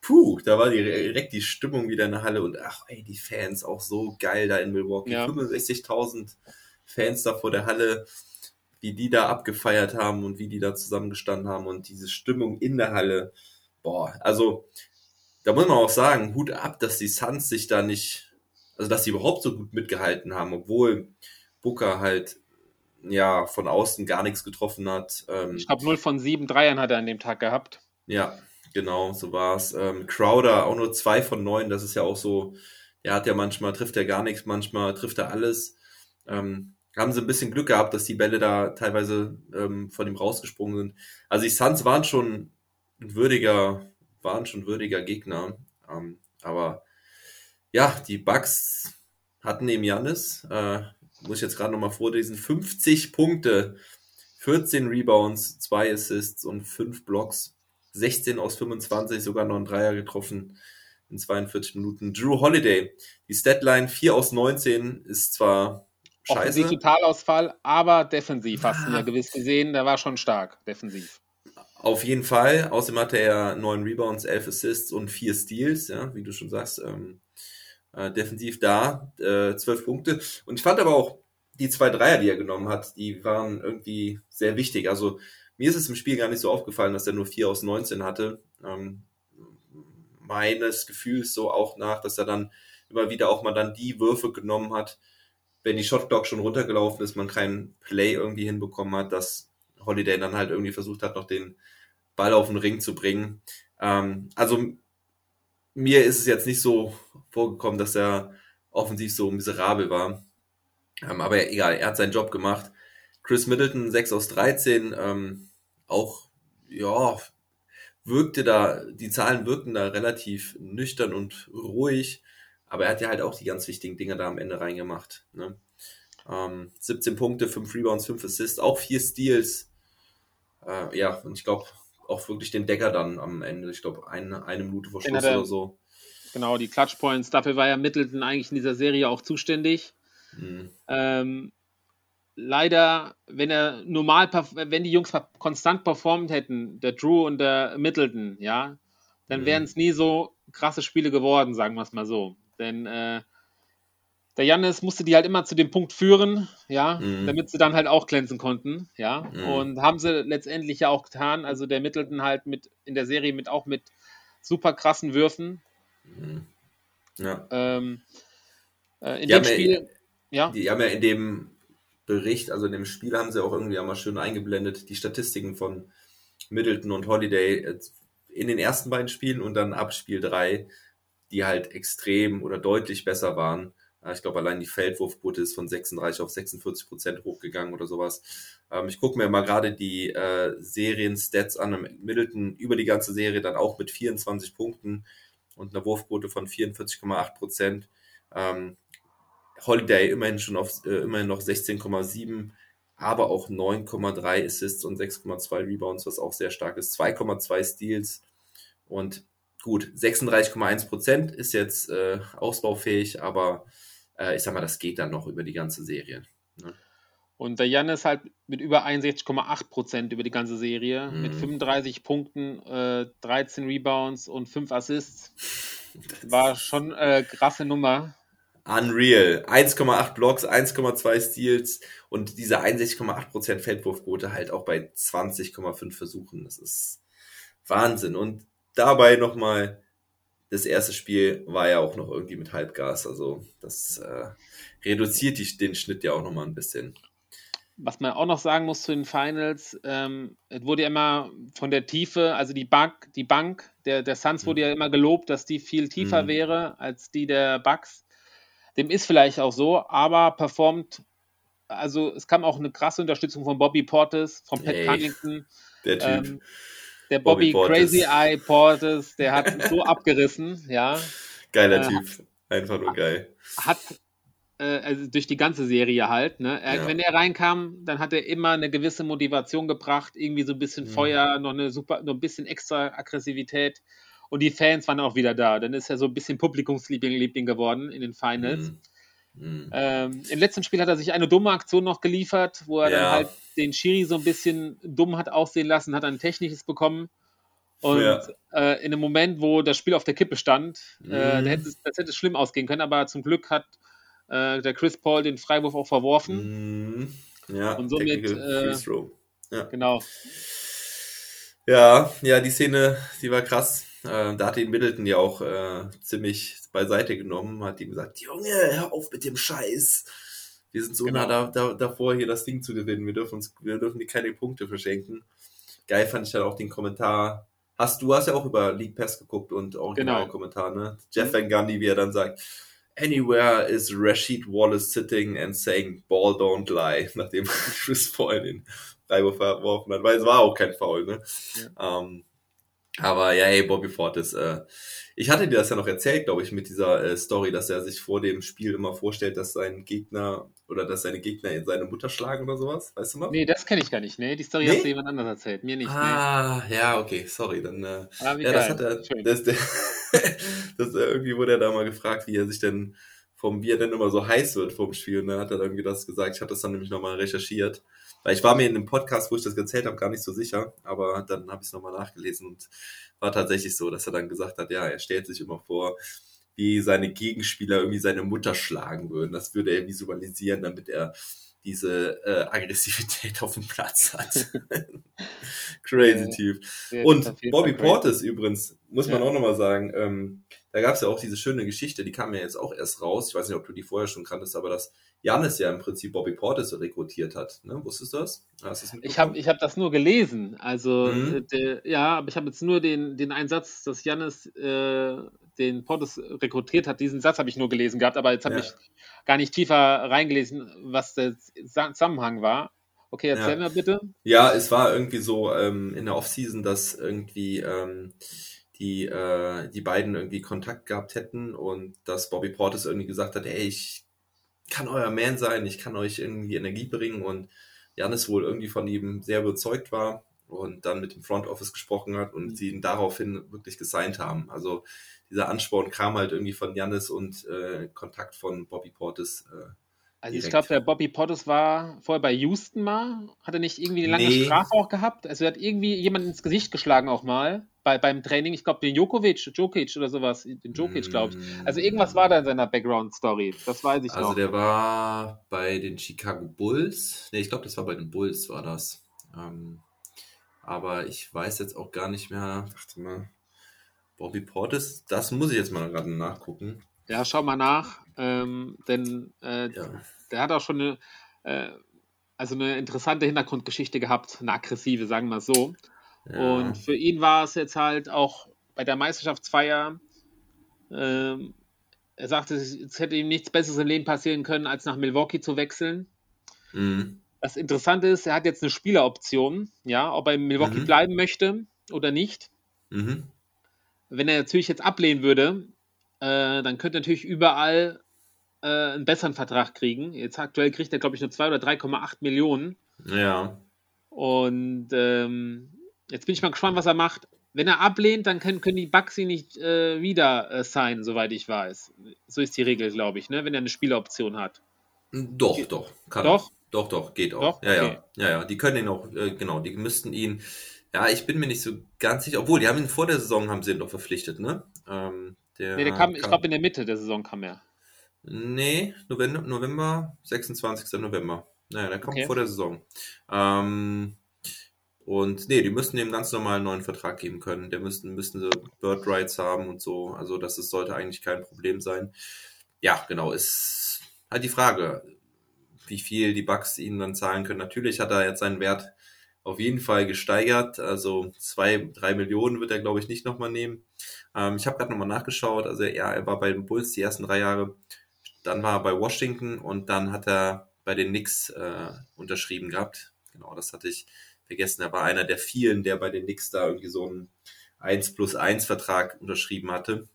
Puh, da war direkt die Stimmung wieder in der Halle und ach ey, die Fans auch so geil da in Milwaukee. Ja. 65.000 Fans da vor der Halle, wie die da abgefeiert haben und wie die da zusammengestanden haben und diese Stimmung in der Halle. Boah, also da muss man auch sagen, Hut ab, dass die Suns sich da nicht, also dass sie überhaupt so gut mitgehalten haben, obwohl Booker halt ja von außen gar nichts getroffen hat. Ähm, ich glaube, 0 von 7 Dreiern hat er an dem Tag gehabt. Ja, genau, so war es. Ähm, Crowder auch nur 2 von 9, das ist ja auch so, er hat ja manchmal, trifft er gar nichts, manchmal trifft er alles. Ähm, haben sie ein bisschen Glück gehabt, dass die Bälle da teilweise ähm, von ihm rausgesprungen sind. Also die Suns waren schon ein würdiger, waren schon würdiger Gegner. Ähm, aber ja, die Bucks hatten eben Janis. Äh, muss ich jetzt gerade nochmal vorlesen, 50 Punkte, 14 Rebounds, 2 Assists und 5 Blocks, 16 aus 25, sogar noch ein Dreier getroffen in 42 Minuten. Drew Holiday, die Statline 4 aus 19 ist zwar scheiße. Offensiv Totalausfall, aber defensiv hast du ja gewiss gesehen, der war schon stark, defensiv. Auf jeden Fall. Außerdem hatte er 9 Rebounds, 11 Assists und 4 Steals, ja, wie du schon sagst. Ähm, äh, defensiv da, äh, 12 Punkte. Und ich fand aber auch die zwei Dreier, die er genommen hat, die waren irgendwie sehr wichtig. Also mir ist es im Spiel gar nicht so aufgefallen, dass er nur 4 aus 19 hatte. Ähm, meines Gefühls so auch nach, dass er dann immer wieder auch mal dann die Würfe genommen hat, wenn die Shotclock schon runtergelaufen ist, man keinen Play irgendwie hinbekommen hat, dass Holiday dann halt irgendwie versucht hat, noch den Ball auf den Ring zu bringen. Ähm, also mir ist es jetzt nicht so vorgekommen, dass er offensiv so miserabel war. Ähm, aber egal, er hat seinen Job gemacht. Chris Middleton, 6 aus 13, ähm, auch, ja, wirkte da, die Zahlen wirkten da relativ nüchtern und ruhig, aber er hat ja halt auch die ganz wichtigen Dinge da am Ende reingemacht. Ne? Ähm, 17 Punkte, 5 Rebounds, 5 Assists, auch 4 Steals. Äh, ja, und ich glaube, auch wirklich den Decker dann am Ende. Ich glaube, eine, eine Minute vor Schluss oder so. Genau, die Clutch-Points. Dafür war ja Middleton eigentlich in dieser Serie auch zuständig. Mhm. Ähm, leider, wenn er normal, wenn die Jungs konstant performt hätten, der Drew und der Middleton, ja, dann mhm. wären es nie so krasse Spiele geworden, sagen wir es mal so. Denn äh, der Jannis musste die halt immer zu dem Punkt führen, ja, mhm. damit sie dann halt auch glänzen konnten, ja. Mhm. Und haben sie letztendlich ja auch getan. Also der Middleton halt mit in der Serie mit auch mit super krassen Würfen. Mhm. Ja. Ähm, äh, in die dem Spiel, ja, Die haben ja in dem Bericht, also in dem Spiel haben sie auch irgendwie einmal schön eingeblendet, die Statistiken von Middleton und Holiday äh, in den ersten beiden Spielen und dann ab Spiel 3, die halt extrem oder deutlich besser waren. Ich glaube, allein die Feldwurfquote ist von 36 auf 46 Prozent hochgegangen oder sowas. Ähm, ich gucke mir mal gerade die äh, Serien-Stats an. Middleton über die ganze Serie dann auch mit 24 Punkten und einer Wurfquote von 44,8 Prozent. Ähm, Holiday immerhin schon auf äh, immerhin noch 16,7, aber auch 9,3 Assists und 6,2 Rebounds, was auch sehr stark ist. 2,2 Steals und gut, 36,1 Prozent ist jetzt äh, ausbaufähig, aber äh, ich sag mal, das geht dann noch über die ganze Serie. Ne? Und der Jan ist halt mit über 61,8 Prozent über die ganze Serie, mhm. mit 35 Punkten, äh, 13 Rebounds und 5 Assists. War schon äh, krasse Nummer. Unreal. 1,8 Blocks, 1,2 Steals und diese 61,8% Feldwurfquote halt auch bei 20,5 Versuchen. Das ist Wahnsinn. Und dabei nochmal, das erste Spiel war ja auch noch irgendwie mit Halbgas, also das äh, reduziert die, den Schnitt ja auch nochmal ein bisschen. Was man auch noch sagen muss zu den Finals, ähm, es wurde ja immer von der Tiefe, also die Bank, die Bank der, der Suns wurde ja immer gelobt, dass die viel tiefer Mhm. wäre als die der Bucks. Dem ist vielleicht auch so, aber performt, also es kam auch eine krasse Unterstützung von Bobby Portis, von Pat Ey, Connington. Der Typ. Ähm, der Bobby, Bobby. Crazy Eye Portis, der hat so (laughs) abgerissen, ja. Geiler äh, Typ. Einfach nur geil. Hat äh, also durch die ganze Serie halt, ne? Er, Ja. Wenn er reinkam, dann hat er immer eine gewisse Motivation gebracht, irgendwie so ein bisschen Mhm. Feuer, noch eine super, noch ein bisschen extra Aggressivität. Und die Fans waren auch wieder da. Dann ist er so ein bisschen Publikumsliebling Liebling geworden in den Finals. Mhm. Mhm. Ähm, Im letzten Spiel hat er sich eine dumme Aktion noch geliefert, wo er Ja. dann halt den Schiri so ein bisschen dumm hat aussehen lassen, hat ein technisches bekommen. Und Ja. äh, in einem Moment, wo das Spiel auf der Kippe stand, äh, Mhm. da hätte es, das hätte es schlimm ausgehen können, aber zum Glück hat äh, der Chris Paul den Freiwurf auch verworfen. Mhm. Ja, Und somit, äh. Ja. Genau. Ja, ja, die Szene, die war krass. Äh, da hat ihn Middleton ja auch äh, ziemlich beiseite genommen, hat ihm gesagt, Junge, hör auf mit dem Scheiß. Wir sind so Genau. nah da, da, davor, hier das Ding zu gewinnen. Wir dürfen uns, wir dürfen dir keine Punkte verschenken. Geil fand ich dann auch den Kommentar. Hast du hast ja auch über League Pass geguckt und original Genau. Kommentar, ne? Jeff Van Gundy, wie er dann sagt, Anywhere is Rashid Wallace sitting and saying Ball don't lie, (laughs) nachdem (laughs) Chris Paul den Freiwurf verworfen hat, weil es war auch kein Foul, ne? Ähm, aber ja, ey, Bobby Fortis, äh, ich hatte dir das ja noch erzählt, glaube ich, mit dieser äh, Story, dass er sich vor dem Spiel immer vorstellt, dass sein Gegner oder dass seine Gegner in seine Mutter schlagen oder sowas, weißt du noch? Nee, das kenne ich gar nicht. Nee, die Story Nee? hast du jemand anders erzählt. Mir nicht. Ah, ja, okay, sorry, dann äh, nee. Ah, ja, das geil. hat er. Schön. Das, (laughs) der, das, äh, irgendwie wurde er da mal gefragt, wie er sich denn vom, wie er denn immer so heiß wird vom Spiel. Und dann hat er irgendwie das gesagt. Ich habe das dann nämlich nochmal recherchiert. Weil ich war mir in dem Podcast, wo ich das erzählt habe, gar nicht so sicher. Aber dann habe ich es nochmal nachgelesen und war tatsächlich so, dass er dann gesagt hat, ja, er stellt sich immer vor, wie seine Gegenspieler irgendwie seine Mutter schlagen würden. Das würde er visualisieren, damit er diese äh, Aggressivität auf dem Platz hat. (laughs) Crazy Ja. Typ. Ist Und Bobby. Portis übrigens, muss man Ja. auch nochmal sagen, ähm, da gab es ja auch diese schöne Geschichte, die kam ja jetzt auch erst raus. Ich weiß nicht, ob du die vorher schon kanntest, aber dass Janis ja im Prinzip Bobby Portis rekrutiert hat. Ne? Wusstest du das? Ich habe ich hab das nur gelesen. Also, Mhm. äh, der, ja, aber ich habe jetzt nur den, den Einsatz, dass Jannis äh, den Portis rekrutiert hat. Diesen Satz habe ich nur gelesen gehabt, aber jetzt habe Ja. ich gar nicht tiefer reingelesen, was der Sa- Zusammenhang war. Okay, erzähl Ja. mir bitte. Ja, es war irgendwie so ähm, in der Offseason, dass irgendwie ähm, die, äh, die beiden irgendwie Kontakt gehabt hätten und dass Bobby Portis irgendwie gesagt hat, ey, ich kann euer Man sein, ich kann euch irgendwie Energie bringen und Janis wohl irgendwie von ihm sehr überzeugt war und dann mit dem Front Office gesprochen hat und sie ihn daraufhin wirklich gesigned haben. Also dieser Ansporn kam halt irgendwie von Janis und äh, Kontakt von Bobby Portis. Äh, Also ich glaube, der Bobby Portis war vorher bei Houston mal. Hat er nicht irgendwie eine lange Nee. Strafe auch gehabt? Also er hat irgendwie jemand ins Gesicht geschlagen auch mal bei, beim Training. Ich glaube, den Jokovic, Jokic oder sowas. Den Jokic, glaube ich. Also irgendwas war da in seiner Background-Story. Das weiß ich Also noch. der war bei den Chicago Bulls. Ne, ich glaube, das war bei den Bulls, war das. Ähm, aber ich weiß jetzt auch gar nicht mehr. Warte mal. Bobby Portis, das muss ich jetzt mal gerade nachgucken. Ja, schau mal nach. Ähm, denn äh, Ja. der hat auch schon eine, äh, also eine interessante Hintergrundgeschichte gehabt, eine aggressive, sagen wir so. Ja. Und für ihn war es jetzt halt auch bei der Meisterschaftsfeier, ähm, er sagte, es hätte ihm nichts Besseres im Leben passieren können, als nach Milwaukee zu wechseln. Mhm. Das Interessante ist, er hat jetzt eine Spieleroption, ja, ob er in Milwaukee Mhm. bleiben möchte oder nicht. Mhm. Wenn er natürlich jetzt ablehnen würde, äh, dann könnte er natürlich überall äh, einen besseren Vertrag kriegen. Jetzt aktuell kriegt er, glaube ich, nur 2 oder 3,8 Millionen. Ja. Und ähm, jetzt bin ich mal gespannt, was er macht. Wenn er ablehnt, dann können, können die Bucks ihn nicht äh, wieder äh, signen, soweit ich weiß. So ist die Regel, glaube ich, ne? wenn er eine Spieleroption hat. Doch, doch. Kann Doch? Er. Doch, doch, geht auch. Doch? Ja, Okay. ja. Ja, ja. Die können ihn auch, äh, genau, die müssten ihn. Ja, ich bin mir nicht so ganz sicher. Obwohl, die haben ihn vor der Saison haben sie ihn doch verpflichtet, ne? Ähm, der Nee, der kam, ich glaube, in der Mitte der Saison kam er. Nee, November, November 26. November. Naja, der kommt Okay. vor der Saison. Ähm, Und nee, die müssten dem ganz normalen neuen Vertrag geben können. Der müssten, müssten sie Bird Rights haben und so. Also das ist, sollte eigentlich kein Problem sein. Ja, genau, ist halt die Frage, wie viel die Bucks ihnen dann zahlen können. Natürlich hat er jetzt seinen Wert auf jeden Fall gesteigert. Also zwei, drei Millionen wird er, glaube ich, nicht nochmal nehmen. Ähm, ich habe gerade nochmal nachgeschaut. Also ja, er war bei den Bulls die ersten drei Jahre. Dann war er bei Washington und dann hat er bei den Knicks äh, unterschrieben gehabt. Genau, das hatte ich vergessen. Er war einer der vielen, der bei den Knicks da irgendwie so einen 1 plus 1 Vertrag unterschrieben hatte.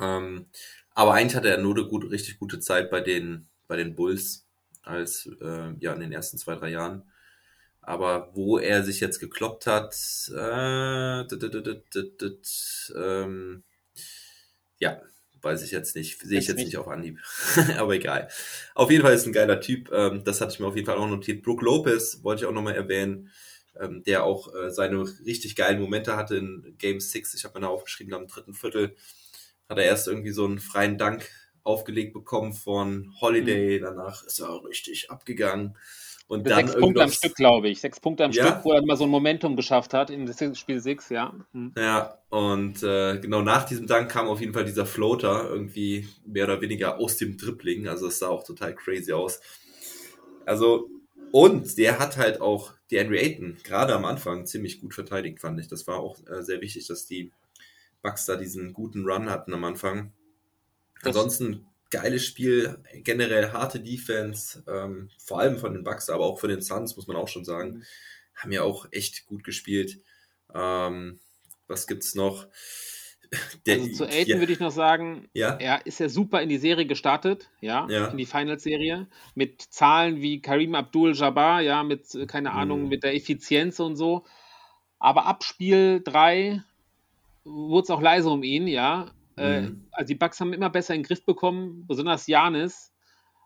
Ähm, aber eigentlich hatte er nur eine gut, richtig gute Zeit bei den, bei den Bulls als äh, ja in den ersten zwei, drei Jahren. Aber wo er sich jetzt gekloppt hat, äh, ähm, ja, weiß ich jetzt nicht, sehe ich jetzt nicht auf Anhieb. (laughs) Aber egal. Auf jeden Fall ist ein geiler Typ. Ähm, das hatte ich mir auf jeden Fall auch notiert. Brooke Lopez wollte ich auch nochmal erwähnen, ähm, der auch äh, seine richtig geilen Momente hatte in Game 6. Ich habe mir da aufgeschrieben, am dritten Viertel hat er erst irgendwie so einen freien Dank aufgelegt bekommen von Holiday. Mhm. Danach ist er richtig abgegangen. Und dann sechs Punkte am Stück, glaube ich. Sechs Punkte am ja? Stück, wo er mal so ein Momentum geschafft hat im Spiel 6, ja. Mhm. Ja, und äh, genau nach diesem Dank kam auf jeden Fall dieser Floater irgendwie mehr oder weniger aus dem Dribbling. Also es sah auch total crazy aus. Also, und der hat halt auch die Henry Ayton gerade am Anfang ziemlich gut verteidigt, fand ich. Das war auch äh, sehr wichtig, dass die Bucks da diesen guten Run hatten am Anfang. Ansonsten geiles Spiel, generell harte Defense, ähm, vor allem von den Bucks, aber auch von den Suns, muss man auch schon sagen, mhm. haben ja auch echt gut gespielt. Ähm, was gibt's noch? Der, also zu Aiden ja. würde ich noch sagen, ja? er ist ja super in die Serie gestartet, ja, ja. in die Finals-Serie, mit Zahlen wie Karim Abdul-Jabbar, ja, mit, äh, keine Ahnung, mhm. mit der Effizienz und so. Aber ab Spiel 3 wurde es auch leise um ihn, ja. Äh, mhm. also die Bugs haben immer besser in den Griff bekommen, besonders Janis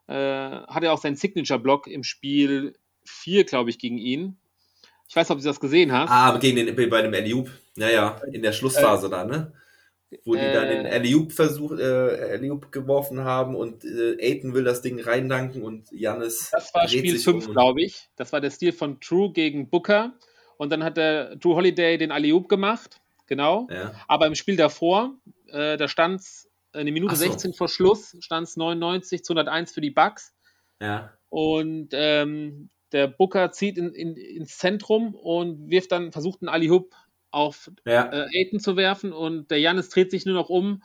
äh, hatte auch seinen Signature-Block im Spiel 4, glaube ich, gegen ihn. Ich weiß ob du das gesehen hast. Ah, gegen den, bei dem Eliup. Naja, in der Schlussphase äh, da, ne? Wo die äh, dann den Eliup versucht, äh, Eliup geworfen haben und äh, Aiden will das Ding reindanken und Janis. Das war Spiel 5, um. glaube ich. Das war der Stil von True gegen Booker. Und dann hat der Drew Holiday den Eliup gemacht. Genau. Ja. Aber im Spiel davor, äh, da stand es eine Minute so. 16 vor Schluss, stand es 99 zu 101 für die Bucks. Ja. Und ähm, der Booker zieht in, in, ins Zentrum und wirft dann, versucht einen Ali-Hub auf ja. äh, Aiden zu werfen und der Janis dreht sich nur noch um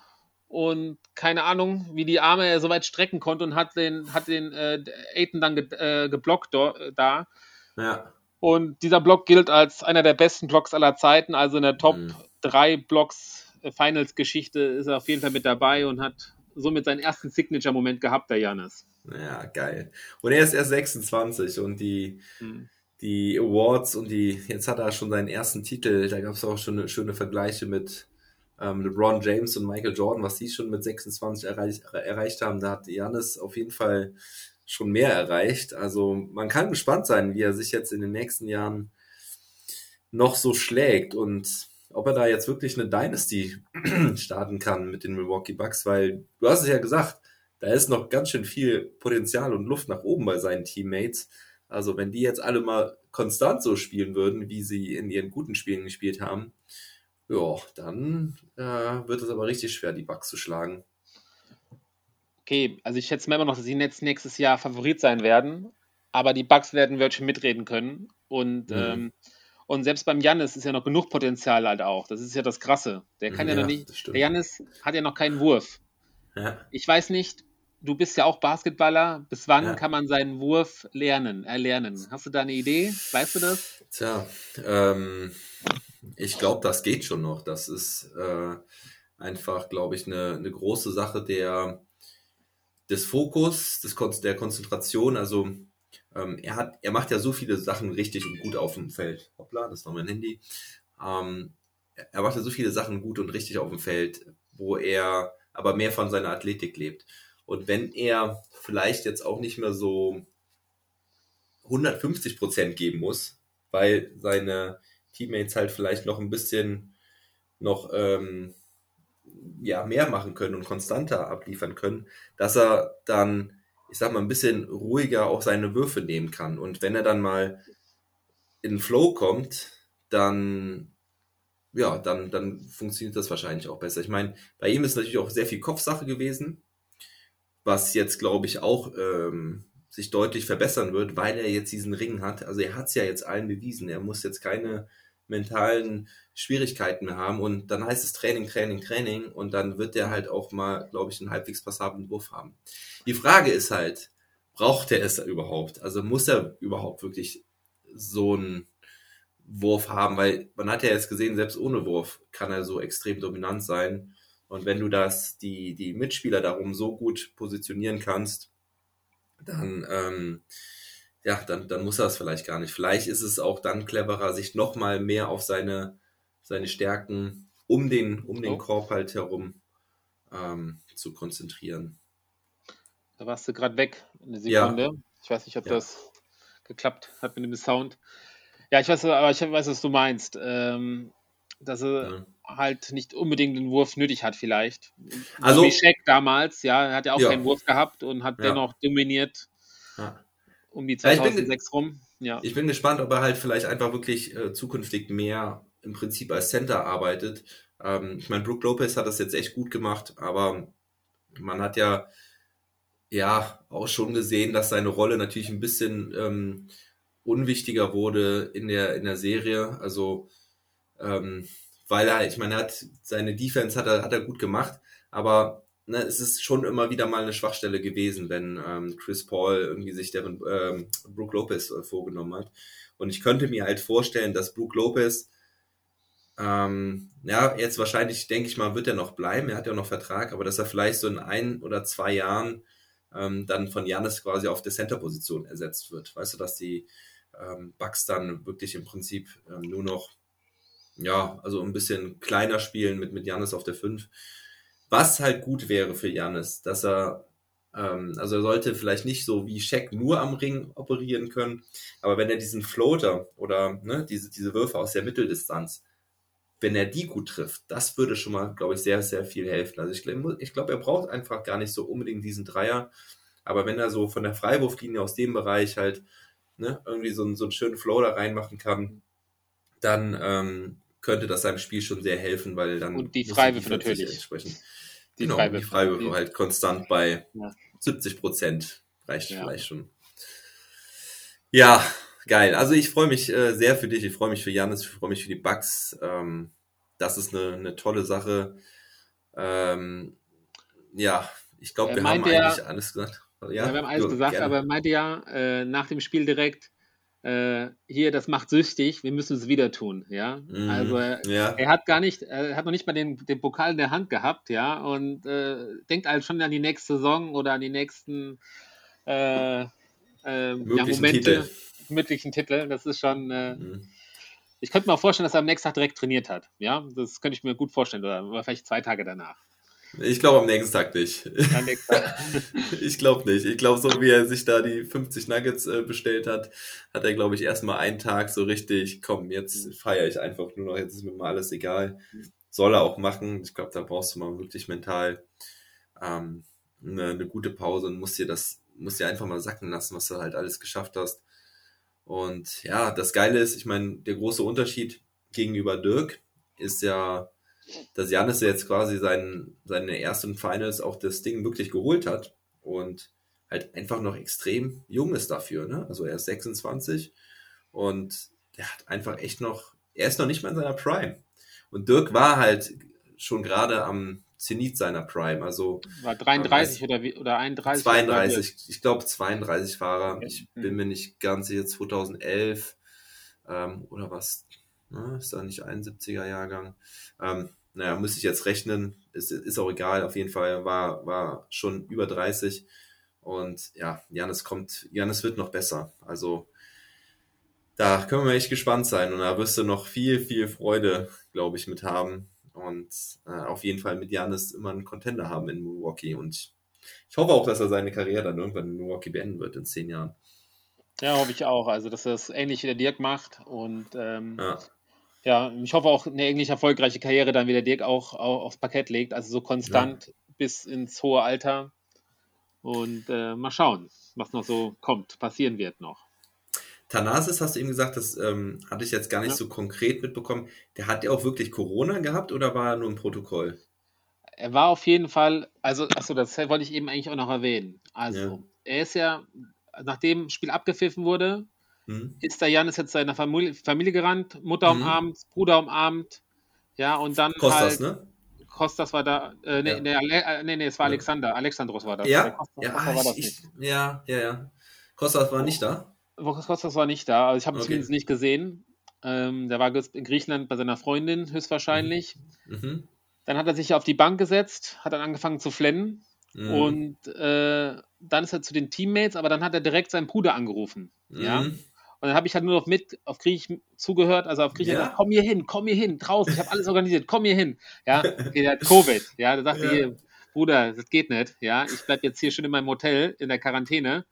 und keine Ahnung, wie die Arme er so weit strecken konnte und hat den, hat den äh, Aiden dann ge, äh, geblockt do, da. Ja. Und dieser Block gilt als einer der besten Blocks aller Zeiten, also in der Top mhm. 3 Blocks Finals-Geschichte ist er auf jeden Fall mit dabei und hat somit seinen ersten Signature-Moment gehabt, der Janis. Ja, geil. Und er ist erst 26 und die, mhm. die Awards und die, jetzt hat er schon seinen ersten Titel, da gab es auch schon schöne Vergleiche mit ähm, LeBron James und Michael Jordan, was die schon mit 26 erreich, erreicht haben. Da hat Janis auf jeden Fall schon mehr erreicht. Also man kann gespannt sein, wie er sich jetzt in den nächsten Jahren noch so schlägt und ob er da jetzt wirklich eine Dynasty (clears throat) starten kann mit den Milwaukee Bucks, weil du hast es ja gesagt, da ist noch ganz schön viel Potenzial und Luft nach oben bei seinen Teammates. Also wenn die jetzt alle mal konstant so spielen würden, wie sie in ihren guten Spielen gespielt haben, ja, dann äh, wird es aber richtig schwer, die Bucks zu schlagen. Okay, also ich schätze mir immer noch, dass die Nets nächstes Jahr Favorit sein werden, aber die Bucks werden wirklich mitreden können und mhm. ähm, und selbst beim Jannis ist ja noch genug Potenzial halt auch. Das ist ja das Krasse. Der kann ja, ja noch nicht. Der Jannis hat ja noch keinen Wurf. Ja. Ich weiß nicht, du bist ja auch Basketballer. Bis wann ja. kann man seinen Wurf lernen, erlernen? Hast du da eine Idee? Weißt du das? Tja, ähm, ich glaube, das geht schon noch. Das ist äh, einfach, glaube ich, eine, eine große Sache der, des Fokus, des, der Konzentration. Also ähm, er, hat, er macht ja so viele Sachen richtig und gut auf dem Feld. Hoppla, das war mein Handy. Ähm, er macht ja so viele Sachen gut und richtig auf dem Feld, wo er aber mehr von seiner Athletik lebt. Und wenn er vielleicht jetzt auch nicht mehr so 150 Prozent geben muss, weil seine Teammates halt vielleicht noch ein bisschen noch ähm, ja, mehr machen können und konstanter abliefern können, dass er dann ich sag mal, ein bisschen ruhiger auch seine Würfe nehmen kann. Und wenn er dann mal in Flow kommt, dann ja, dann, dann funktioniert das wahrscheinlich auch besser. Ich meine, bei ihm ist natürlich auch sehr viel Kopfsache gewesen, was jetzt, glaube ich, auch ähm, sich deutlich verbessern wird, weil er jetzt diesen Ring hat. Also er hat es ja jetzt allen bewiesen. Er muss jetzt keine mentalen Schwierigkeiten haben und dann heißt es Training, Training, Training und dann wird er halt auch mal, glaube ich, einen halbwegs passablen Wurf haben. Die Frage ist halt, braucht er es überhaupt? Also muss er überhaupt wirklich so einen Wurf haben? Weil man hat ja jetzt gesehen, selbst ohne Wurf kann er so extrem dominant sein. Und wenn du das, die, die Mitspieler darum so gut positionieren kannst, dann, ähm, ja, dann, dann muss er es vielleicht gar nicht. Vielleicht ist es auch dann cleverer, sich nochmal mehr auf seine, seine Stärken um den, um den oh. Korb halt herum ähm, zu konzentrieren. Da warst du gerade weg, eine Sekunde. Ja. Ich weiß nicht, ob ja. das geklappt hat mit dem Sound. Ja, ich weiß, aber ich weiß, was du meinst. Ähm, dass er ja. halt nicht unbedingt den Wurf nötig hat, vielleicht. Also, wie Shaq damals, ja, er hat ja auch ja. keinen Wurf gehabt und hat dennoch dominiert um die 2006 rum. Ja. Ich bin gespannt, ob er halt vielleicht einfach wirklich äh, zukünftig mehr im Prinzip als Center arbeitet. Ähm, ich meine, Brook Lopez hat das jetzt echt gut gemacht, aber man hat ja ja auch schon gesehen, dass seine Rolle natürlich ein bisschen ähm, unwichtiger wurde in der, in der Serie. Also, ähm, weil er, ich meine, er hat seine Defense hat er, hat er gut gemacht, aber ne, es ist schon immer wieder mal eine Schwachstelle gewesen, wenn ähm, Chris Paul irgendwie sich deren ähm, Brook Lopez äh, vorgenommen hat. Und ich könnte mir halt vorstellen, dass Brook Lopez ähm, ja, jetzt wahrscheinlich, denke ich mal, wird er noch bleiben. Er hat ja noch Vertrag, aber dass er vielleicht so in ein oder zwei Jahren ähm, dann von Janis quasi auf der Center-Position ersetzt wird. Weißt du, dass die ähm, Bucks dann wirklich im Prinzip ähm, nur noch, ja, also ein bisschen kleiner spielen mit, mit Janis auf der 5. Was halt gut wäre für Janis, dass er, ähm, also er sollte vielleicht nicht so wie Shaq nur am Ring operieren können, aber wenn er diesen Floater oder ne, diese, diese Würfe aus der Mitteldistanz, wenn er die gut trifft, das würde schon mal, glaube ich, sehr, sehr viel helfen. Also ich, ich glaube, er braucht einfach gar nicht so unbedingt diesen Dreier. Aber wenn er so von der Freiwurflinie aus dem Bereich halt ne, irgendwie so, einen, so einen schönen da reinmachen kann, dann ähm, könnte das seinem Spiel schon sehr helfen, weil dann. Und die Freiwürfe natürlich. Entsprechend. Die genau, Freiwürfe. die Freiwürfe halt konstant bei ja. 70 Prozent reicht ja. vielleicht schon. Ja, geil. Also ich freue mich äh, sehr für dich. Ich freue mich für Janis, ich freue mich für die Bugs. Ähm, das ist eine, eine tolle Sache. Ähm, ja, ich glaube, wir haben eigentlich alles gesagt. Ja, ja wir haben alles gesagt, gerne. aber er meinte ja äh, nach dem Spiel direkt, äh, hier, das macht süchtig, wir müssen es wieder tun, ja. Mhm, also ja. er hat gar nicht, er hat noch nicht mal den, den Pokal in der Hand gehabt, ja, und äh, denkt halt schon an die nächste Saison oder an die nächsten äh, äh, ja, Momente, Titel. möglichen Titel. Das ist schon. Äh, mhm. Ich könnte mir vorstellen, dass er am nächsten Tag direkt trainiert hat. Ja, das könnte ich mir gut vorstellen, oder vielleicht zwei Tage danach. Ich glaube am nächsten Tag nicht. (laughs) ich glaube nicht. Ich glaube, so wie er sich da die 50 Nuggets äh, bestellt hat, hat er, glaube ich, erstmal einen Tag so richtig, komm, jetzt feiere ich einfach nur noch, jetzt ist mir mal alles egal. Soll er auch machen. Ich glaube, da brauchst du mal wirklich mental ähm, eine, eine, gute Pause und musst dir das, musst dir einfach mal sacken lassen, was du halt alles geschafft hast. Und ja, das Geile ist, ich meine, der große Unterschied gegenüber Dirk ist ja, dass Janis jetzt quasi sein, seine ersten Finals auch das Ding wirklich geholt hat und halt einfach noch extrem jung ist dafür. Ne? Also er ist 26 und der hat einfach echt noch, er ist noch nicht mal in seiner Prime. Und Dirk war halt schon gerade am Zenit seiner Prime. Also war 33 oder, wie, oder 31? 32, ich glaube 32 war er. Ich bin mir nicht ganz sicher, 2011 ähm, oder was. Na, ist da nicht 71er Jahrgang? Ähm, naja, müsste ich jetzt rechnen, ist, ist auch egal, auf jeden Fall war, war schon über 30 und ja, Janis kommt, Janis wird noch besser, also da können wir echt gespannt sein und da wirst du noch viel, viel Freude, glaube ich, mit haben und äh, auf jeden Fall mit Janis immer einen Contender haben in Milwaukee und ich hoffe auch, dass er seine Karriere dann irgendwann in Milwaukee beenden wird in zehn Jahren. Ja, hoffe ich auch. Also, dass er es ähnlich wie der Dirk macht und ähm, ja. Ja, ich hoffe auch eine ähnlich erfolgreiche Karriere dann wie der Dirk auch, auch aufs Parkett legt. Also so konstant ja. bis ins hohe Alter. Und äh, mal schauen, was noch so kommt, passieren wird noch. Thanasis hast du eben gesagt, das ähm, hatte ich jetzt gar nicht Ja. so konkret mitbekommen. Der hat ja auch wirklich Corona gehabt oder war er nur im Protokoll? Er war auf jeden Fall, also, achso, das wollte ich eben eigentlich auch noch erwähnen. Also, Ja. er ist ja, nachdem das Spiel abgepfiffen wurde, Hm? ist der Janis jetzt seiner Familie, Familie gerannt, Mutter Mhm. umarmt, Bruder umarmt, ja, und dann Kostas, halt, ne? Kostas war da, äh, nee, Ja. nee, äh, nee, nee, es war Ja. Alexander, Alexandros war das. Der Ja, Kostas, ja, Kostas war das ich, nicht. ich, ja, ja, ja. Kostas war nicht da. Kostas war nicht da, also ich habe ihn Okay. zumindest nicht gesehen. Ähm, der war in Griechenland bei seiner Freundin höchstwahrscheinlich. Mhm. Dann hat er sich auf die Bank gesetzt, hat dann angefangen zu flennen Mhm. und äh, dann ist er zu den Teammates, aber dann hat er direkt seinen Bruder angerufen. Ja. Und dann habe ich halt nur noch mit auf Griechisch zugehört, also auf Griechisch, Ja? gesagt, komm hier hin, komm hier hin, draußen, ich habe alles organisiert, komm hier hin. Ja, (laughs) okay, der hat Covid, ja, der sagte Ja. hier, Bruder, das geht nicht, ja, ich bleib jetzt hier schön in meinem Hotel in der Quarantäne,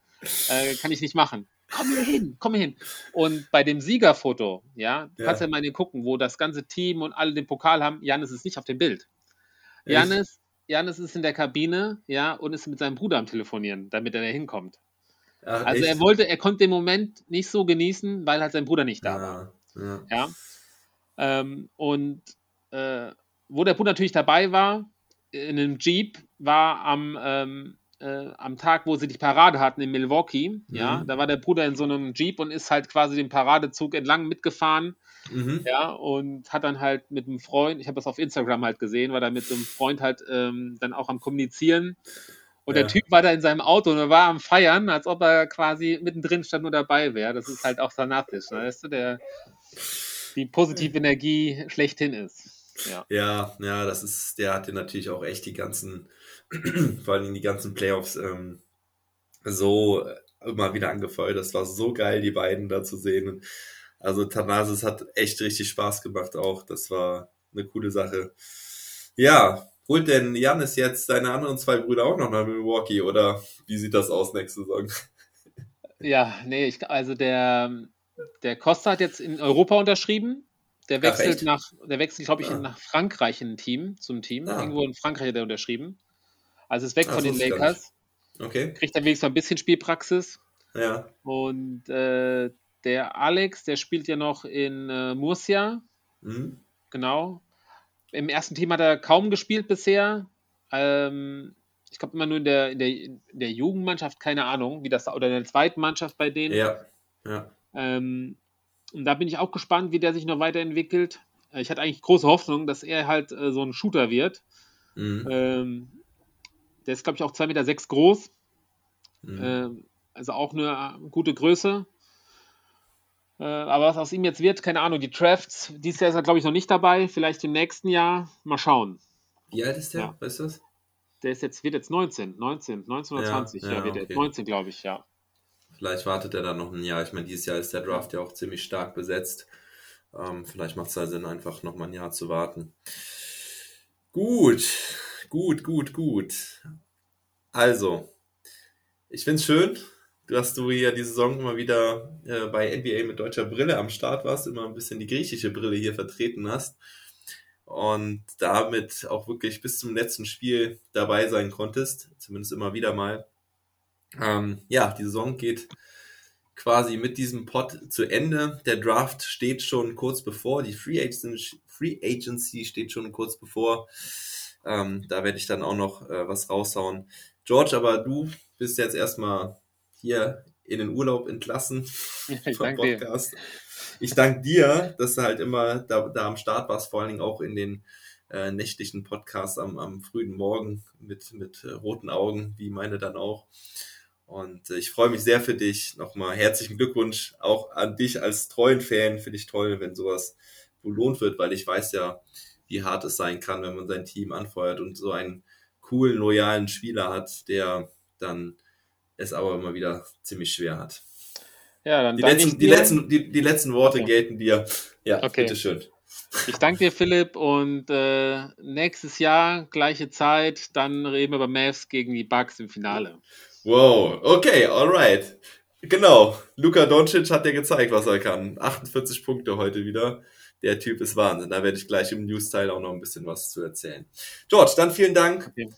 äh, kann ich nicht machen. Komm hier hin, komm hier hin. Und bei dem Siegerfoto, ja, du Ja. kannst ja mal gucken, wo das ganze Team und alle den Pokal haben, Janis ist nicht auf dem Bild. Janis, Janis ist in der Kabine, ja, und ist mit seinem Bruder am Telefonieren, damit er da hinkommt. Ach, Also echt? er wollte, er konnte den Moment nicht so genießen, weil halt sein Bruder nicht da war. Ja, ja. Ja. Ähm, und äh, wo der Bruder natürlich dabei war, in einem Jeep, war am, ähm, äh, am Tag, wo sie die Parade hatten in Milwaukee. Ja, Mhm. da war der Bruder in so einem Jeep und ist halt quasi den Paradezug entlang mitgefahren. Mhm. Ja, und hat dann halt mit einem Freund, ich habe das auf Instagram halt gesehen, war da mit so einem Freund halt ähm, dann auch am Kommunizieren. Und Ja. der Typ war da in seinem Auto und er war am Feiern, als ob er quasi mittendrin stand nur dabei wäre. Das ist halt auch fanatisch, ne? weißt du, der die positive Energie schlechthin ist. Ja. Ja, ja, das ist, der hatte natürlich auch echt die ganzen, (clears throat) vor allem die ganzen Playoffs ähm, so äh, immer wieder angefeuert. Das war so geil, die beiden da zu sehen. Also Thanasis hat echt richtig Spaß gemacht auch. Das war eine coole Sache. Ja, holt denn Janis jetzt seine anderen zwei Brüder auch noch nach Milwaukee oder wie sieht das aus nächste Saison? Ja, nee, ich, also der, der Costa hat jetzt in Europa unterschrieben. Der Ach, wechselt echt? nach, der wechselt, glaube ich, Ah. nach Frankreich in ein Team, zum Team. Ah. Irgendwo in Frankreich hat er unterschrieben. Also ist weg Ah, von den Lakers. Okay, Kriegt dann wenigstens mal ein bisschen Spielpraxis. ja. Und äh, der Alex, der spielt ja noch in äh, Murcia, Mhm. genau. Im ersten Team hat er kaum gespielt bisher. Ähm, ich glaube immer nur in der, in, der, in der Jugendmannschaft, keine Ahnung, wie das oder in der zweiten Mannschaft bei denen. Ja, ja. Ähm, und da bin ich auch gespannt, wie der sich noch weiterentwickelt. Äh, Ich hatte eigentlich große Hoffnung, dass er halt äh, so ein Shooter wird. Mhm. Ähm, der ist, glaube ich, auch 2,6 Meter sechs groß. Mhm. Ähm, also auch eine gute Größe. Äh, aber was aus ihm jetzt wird, keine Ahnung. Die Drafts, dieses Jahr ist er, glaube ich, noch nicht dabei. Vielleicht im nächsten Jahr. Mal schauen. Wie alt ist der? ja. Weißt du das? Der ist jetzt, wird jetzt 19, 19, 19 oder Ja, 20. Ja, wird okay. 19, glaube ich, ja. Vielleicht wartet er dann noch ein Jahr. Ich meine, dieses Jahr ist der Draft ja auch ziemlich stark besetzt. Ähm, vielleicht macht es da Sinn, einfach noch mal ein Jahr zu warten. Gut, gut, gut, gut. Also, ich finde es schön, dass du hier die Saison immer wieder äh, bei NBA mit deutscher Brille am Start warst, immer ein bisschen die griechische Brille hier vertreten hast und damit auch wirklich bis zum letzten Spiel dabei sein konntest, zumindest immer wieder mal. Ähm, ja, die Saison geht quasi mit diesem Pod zu Ende. Der Draft steht schon kurz bevor, die Free Agency, Free Agency steht schon kurz bevor. Ähm, da werde ich dann auch noch äh, was raushauen. George, aber du bist jetzt erstmal hier in den Urlaub entlassen (laughs) Ich vom danke dir. Podcast. Ich danke dir, dass du halt immer da, da am Start warst, vor allen Dingen auch in den äh, nächtlichen Podcasts am, am frühen Morgen mit, mit äh, roten Augen, wie meine dann auch. Und äh, ich freue mich sehr für dich. Nochmal herzlichen Glückwunsch auch an dich als treuen Fan. Finde ich toll, wenn sowas belohnt wird, weil ich weiß ja, wie hart es sein kann, wenn man sein Team anfeuert und so einen coolen, loyalen Spieler hat, der dann es aber immer wieder ziemlich schwer hat. Ja, dann Die letzten, die, dir. letzten, die, die letzten Worte Okay. gelten dir. Ja, Okay. bitteschön. Ich danke dir, Philipp, und äh, nächstes Jahr, gleiche Zeit, dann reden wir über Mavs gegen die Bucks im Finale. Wow, okay, alright. Genau, Luka Doncic hat ja gezeigt, was er kann. 48 Punkte heute wieder. Der Typ ist Wahnsinn. Da werde ich gleich im News-Teil auch noch ein bisschen was zu erzählen. George, dann vielen Dank. Okay.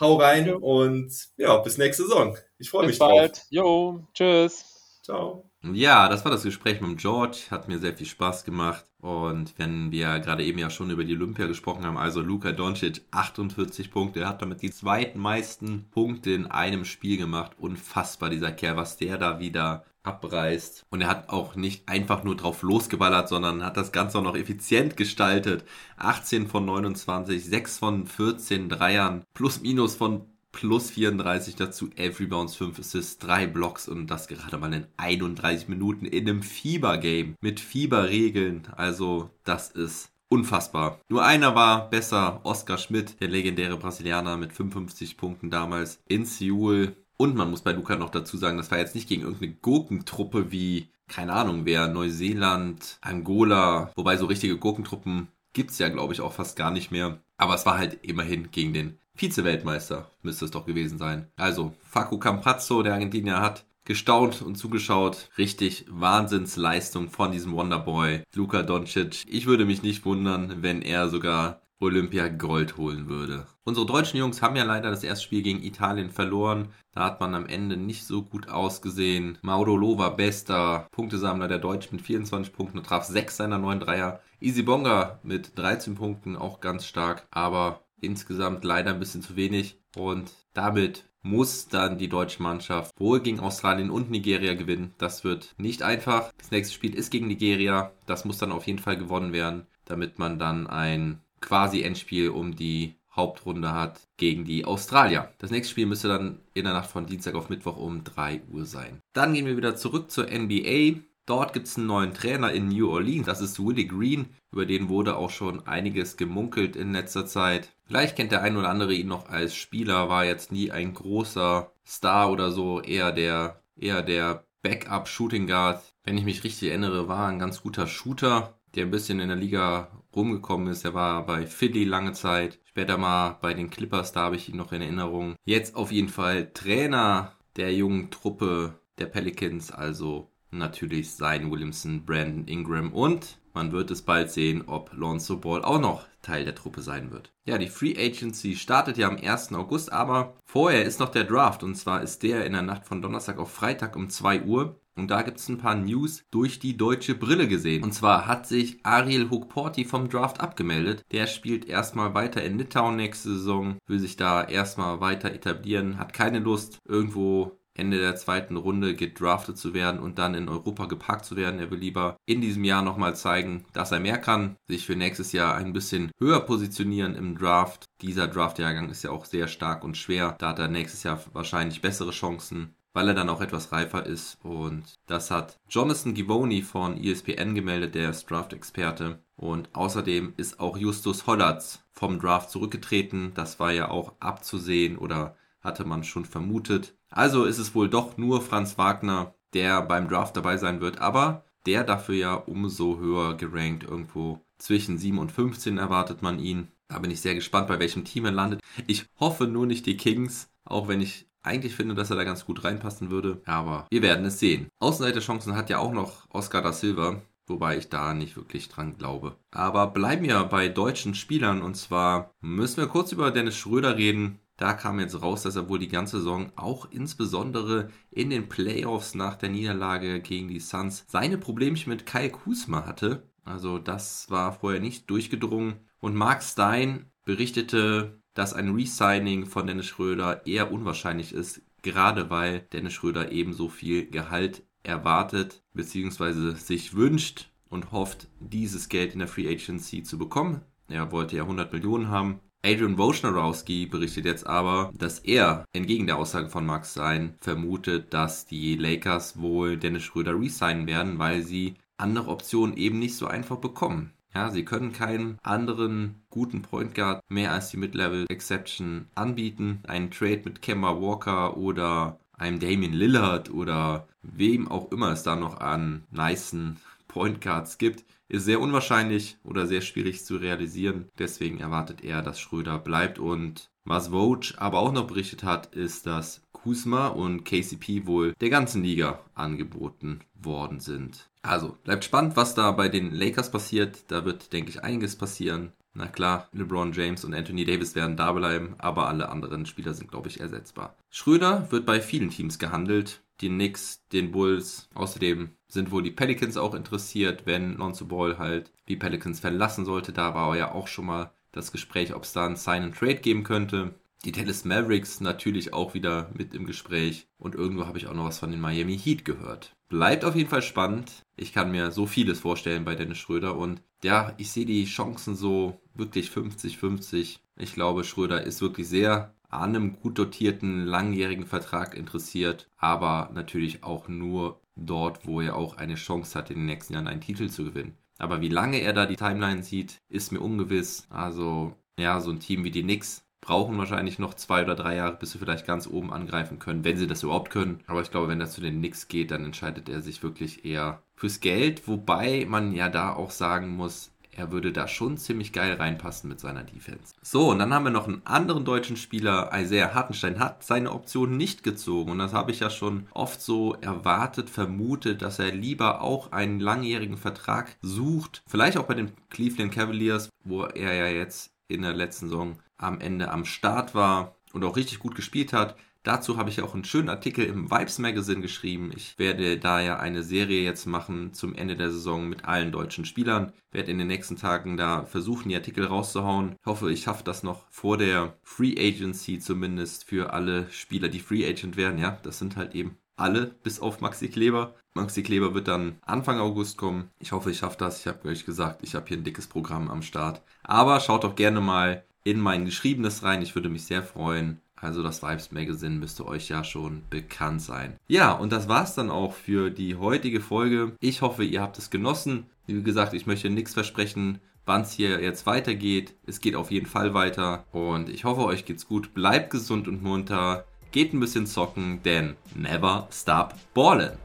Hau rein Ja. und ja, bis nächste Saison. Ich freue mich Bis drauf. bald. Jo, tschüss. Ciao. Ja, das war das Gespräch mit George. Hat mir sehr viel Spaß gemacht. Und wenn wir gerade eben ja schon über die Olympia gesprochen haben, also Luka Doncic 48 Punkte, er hat damit die zweitmeisten Punkte in einem Spiel gemacht. Unfassbar dieser Kerl, was der da wieder abreißt. Und er hat auch nicht einfach nur drauf losgeballert, sondern hat das Ganze auch noch effizient gestaltet. 18 von 29, 6 von 14 Dreiern, plus minus von plus 34 dazu, 11 Rebounds, 5 Assists, 3 Blocks und das gerade mal in 31 Minuten in einem Fieber-Game mit Fieberregeln. Also das ist unfassbar. Nur einer war besser, Oscar Schmidt, der legendäre Brasilianer mit 55 Punkten damals in Seoul. Und man muss bei Luca noch dazu sagen, das war jetzt nicht gegen irgendeine Gurkentruppe wie, keine Ahnung wer, Neuseeland, Angola, wobei so richtige Gurkentruppen gibt's ja, glaube ich, auch fast gar nicht mehr. Aber es war halt immerhin gegen den Vize-Weltmeister müsste es doch gewesen sein. Also, Facu Campazzo, der Argentinier, hat gestaunt und zugeschaut. Richtig Wahnsinnsleistung von diesem Wonderboy, Luka Doncic. Ich würde mich nicht wundern, wenn er sogar Olympia Gold holen würde. Unsere deutschen Jungs haben ja leider das erste Spiel gegen Italien verloren. Da hat man am Ende nicht so gut ausgesehen. Mauro Lova, bester Punktesammler der Deutschen mit 24 Punkten und traf 6 seiner 9 Dreier. Easy Bonga mit 13 Punkten, auch ganz stark. Aber insgesamt leider ein bisschen zu wenig. Und damit muss dann die deutsche Mannschaft wohl gegen Australien und Nigeria gewinnen. Das wird nicht einfach. Das nächste Spiel ist gegen Nigeria. Das muss dann auf jeden Fall gewonnen werden, damit man dann ein quasi Endspiel um die Hauptrunde hat gegen die Australier. Das nächste Spiel müsste dann in der Nacht von Dienstag auf Mittwoch um 3 Uhr sein. Dann gehen wir wieder zurück zur NBA. Dort gibt es einen neuen Trainer in New Orleans. Das ist Willie Green. Über den wurde auch schon einiges gemunkelt in letzter Zeit. Vielleicht kennt der ein oder andere ihn noch als Spieler, war jetzt nie ein großer Star oder so, eher der, eher der Backup Shooting Guard. Wenn ich mich richtig erinnere, war ein ganz guter Shooter, der ein bisschen in der Liga rumgekommen ist. Er war bei Philly lange Zeit. Später mal bei den Clippers, da habe ich ihn noch in Erinnerung. Jetzt auf jeden Fall Trainer der jungen Truppe der Pelicans, also natürlich sein Williamson, Brandon Ingram und man wird es bald sehen, ob Lonzo Ball auch noch Teil der Truppe sein wird. Ja, die Free Agency startet ja am 1. August, aber vorher ist noch der Draft und zwar ist der in der Nacht von Donnerstag auf Freitag um 2 Uhr. Und da gibt es ein paar News durch die deutsche Brille gesehen. Und zwar hat sich Ariel Hukporti vom Draft abgemeldet. Der spielt erstmal weiter in Litauen nächste Saison, will sich da erstmal weiter etablieren, hat keine Lust, irgendwo Ende der zweiten Runde gedraftet zu werden und dann in Europa geparkt zu werden. Er will lieber in diesem Jahr nochmal zeigen, dass er mehr kann, sich für nächstes Jahr ein bisschen höher positionieren im Draft. Dieser Draftjahrgang ist ja auch sehr stark und schwer. Da hat er nächstes Jahr wahrscheinlich bessere Chancen weil er dann auch etwas reifer ist. Und das hat Jonathan Givoni von ESPN gemeldet, der ist Draft-Experte. Und außerdem ist auch Justus Hollatz vom Draft zurückgetreten. Das war ja auch abzusehen oder hatte man schon vermutet. Also ist es wohl doch nur Franz Wagner, der beim Draft dabei sein wird, aber der dafür ja umso höher gerankt. Irgendwo zwischen 7 und 15 erwartet man ihn. Da bin ich sehr gespannt, bei welchem Team er landet. Ich hoffe nur nicht die Kings, auch wenn ich eigentlich finde, dass er da ganz gut reinpassen würde. Aber wir werden es sehen. Außenseiterchancen hat ja auch noch Oscar da Silva, wobei ich da nicht wirklich dran glaube. Aber bleiben wir bei deutschen Spielern und zwar müssen wir kurz über Dennis Schröder reden. Da kam jetzt raus, dass er wohl die ganze Saison auch insbesondere in den Playoffs nach der Niederlage gegen die Suns seine Problemchen mit Kai Kusma hatte. Also das war vorher nicht durchgedrungen. Und Mark Stein berichtete, dass ein Resigning von Dennis Schröder eher unwahrscheinlich ist, gerade weil Dennis Schröder ebenso viel Gehalt erwartet bzw. sich wünscht und hofft, dieses Geld in der Free Agency zu bekommen. Er wollte ja 100 Millionen haben Adrian Wojnarowski berichtet jetzt aber, dass er entgegen der Aussage von Max Sein vermutet, dass die Lakers wohl Dennis Schröder resignen werden, weil sie andere Optionen eben nicht so einfach bekommen. Ja, sie können keinen anderen guten Point Guard mehr als die Mid-Level Exception anbieten. Einen Trade mit Kemba Walker oder einem Damian Lillard oder wem auch immer es da noch an nicen Point Guards gibt, ist sehr unwahrscheinlich oder sehr schwierig zu realisieren. Deswegen erwartet er, dass Schröder bleibt. Und was Vogue aber auch noch berichtet hat, ist, dass Kusma und KCP wohl der ganzen Liga angeboten worden sind. Also bleibt spannend, was da bei den Lakers passiert. Da wird, denke ich, einiges passieren. Na klar, LeBron James und Anthony Davis werden da bleiben, aber alle anderen Spieler sind, glaube ich, ersetzbar. Schröder wird bei vielen Teams gehandelt. die Knicks, den Bulls. Außerdem sind wohl die Pelicans auch interessiert, wenn Lonzo Ball halt die Pelicans verlassen sollte. Da war ja auch schon mal das Gespräch, ob es da ein Sign and Trade geben könnte. Die Dallas Mavericks natürlich auch wieder mit im Gespräch. Und irgendwo habe ich auch noch was von den Miami Heat gehört. Bleibt auf jeden Fall spannend. Ich kann mir so vieles vorstellen bei Dennis Schröder. Und ja, ich sehe die Chancen so wirklich 50-50. Ich glaube, Schröder ist wirklich sehr an einem gut dotierten, langjährigen Vertrag interessiert. Aber natürlich auch nur dort, wo er auch eine Chance hat, in den nächsten Jahren einen Titel zu gewinnen. Aber wie lange er da die Timeline sieht, ist mir ungewiss. Also, ja, so ein Team wie die Knicks brauchen wahrscheinlich noch zwei oder drei Jahre, bis sie vielleicht ganz oben angreifen können, wenn sie das überhaupt können. Aber ich glaube, wenn das zu den Knicks geht, dann entscheidet er sich wirklich eher fürs Geld, wobei man ja da auch sagen muss, er würde da schon ziemlich geil reinpassen mit seiner Defense. So, und dann haben wir noch einen anderen deutschen Spieler, Isaiah Hartenstein, hat seine Option nicht gezogen. Und das habe ich ja schon oft so erwartet, vermutet, dass er lieber auch einen langjährigen Vertrag sucht. Vielleicht auch bei den Cleveland Cavaliers, wo er ja jetzt in der letzten Saison am Ende am Start war und auch richtig gut gespielt hat. Dazu habe ich auch einen schönen Artikel im Vibes Magazine geschrieben. Ich werde da ja eine Serie jetzt machen zum Ende der Saison mit allen deutschen Spielern. Werde in den nächsten Tagen da versuchen, die Artikel rauszuhauen. Ich hoffe, ich schaffe das noch vor der Free Agency zumindest für alle Spieler, die Free Agent werden. Ja, das sind halt eben alle, bis auf Maxi Kleber. Maxi Kleber wird dann Anfang August kommen. Ich hoffe, ich schaffe das. Ich habe euch gesagt, ich habe hier ein dickes Programm am Start. Aber schaut doch gerne mal in mein Geschriebenes rein. Ich würde mich sehr freuen. Also das Vibes Magazine müsste euch ja schon bekannt sein. Ja, und das war's dann auch für die heutige Folge. Ich hoffe, ihr habt es genossen. Wie gesagt, ich möchte nichts versprechen, wann es hier jetzt weitergeht. Es geht auf jeden Fall weiter. Und ich hoffe, euch geht's gut. Bleibt gesund und munter. Geht ein bisschen zocken, denn never stop ballin'.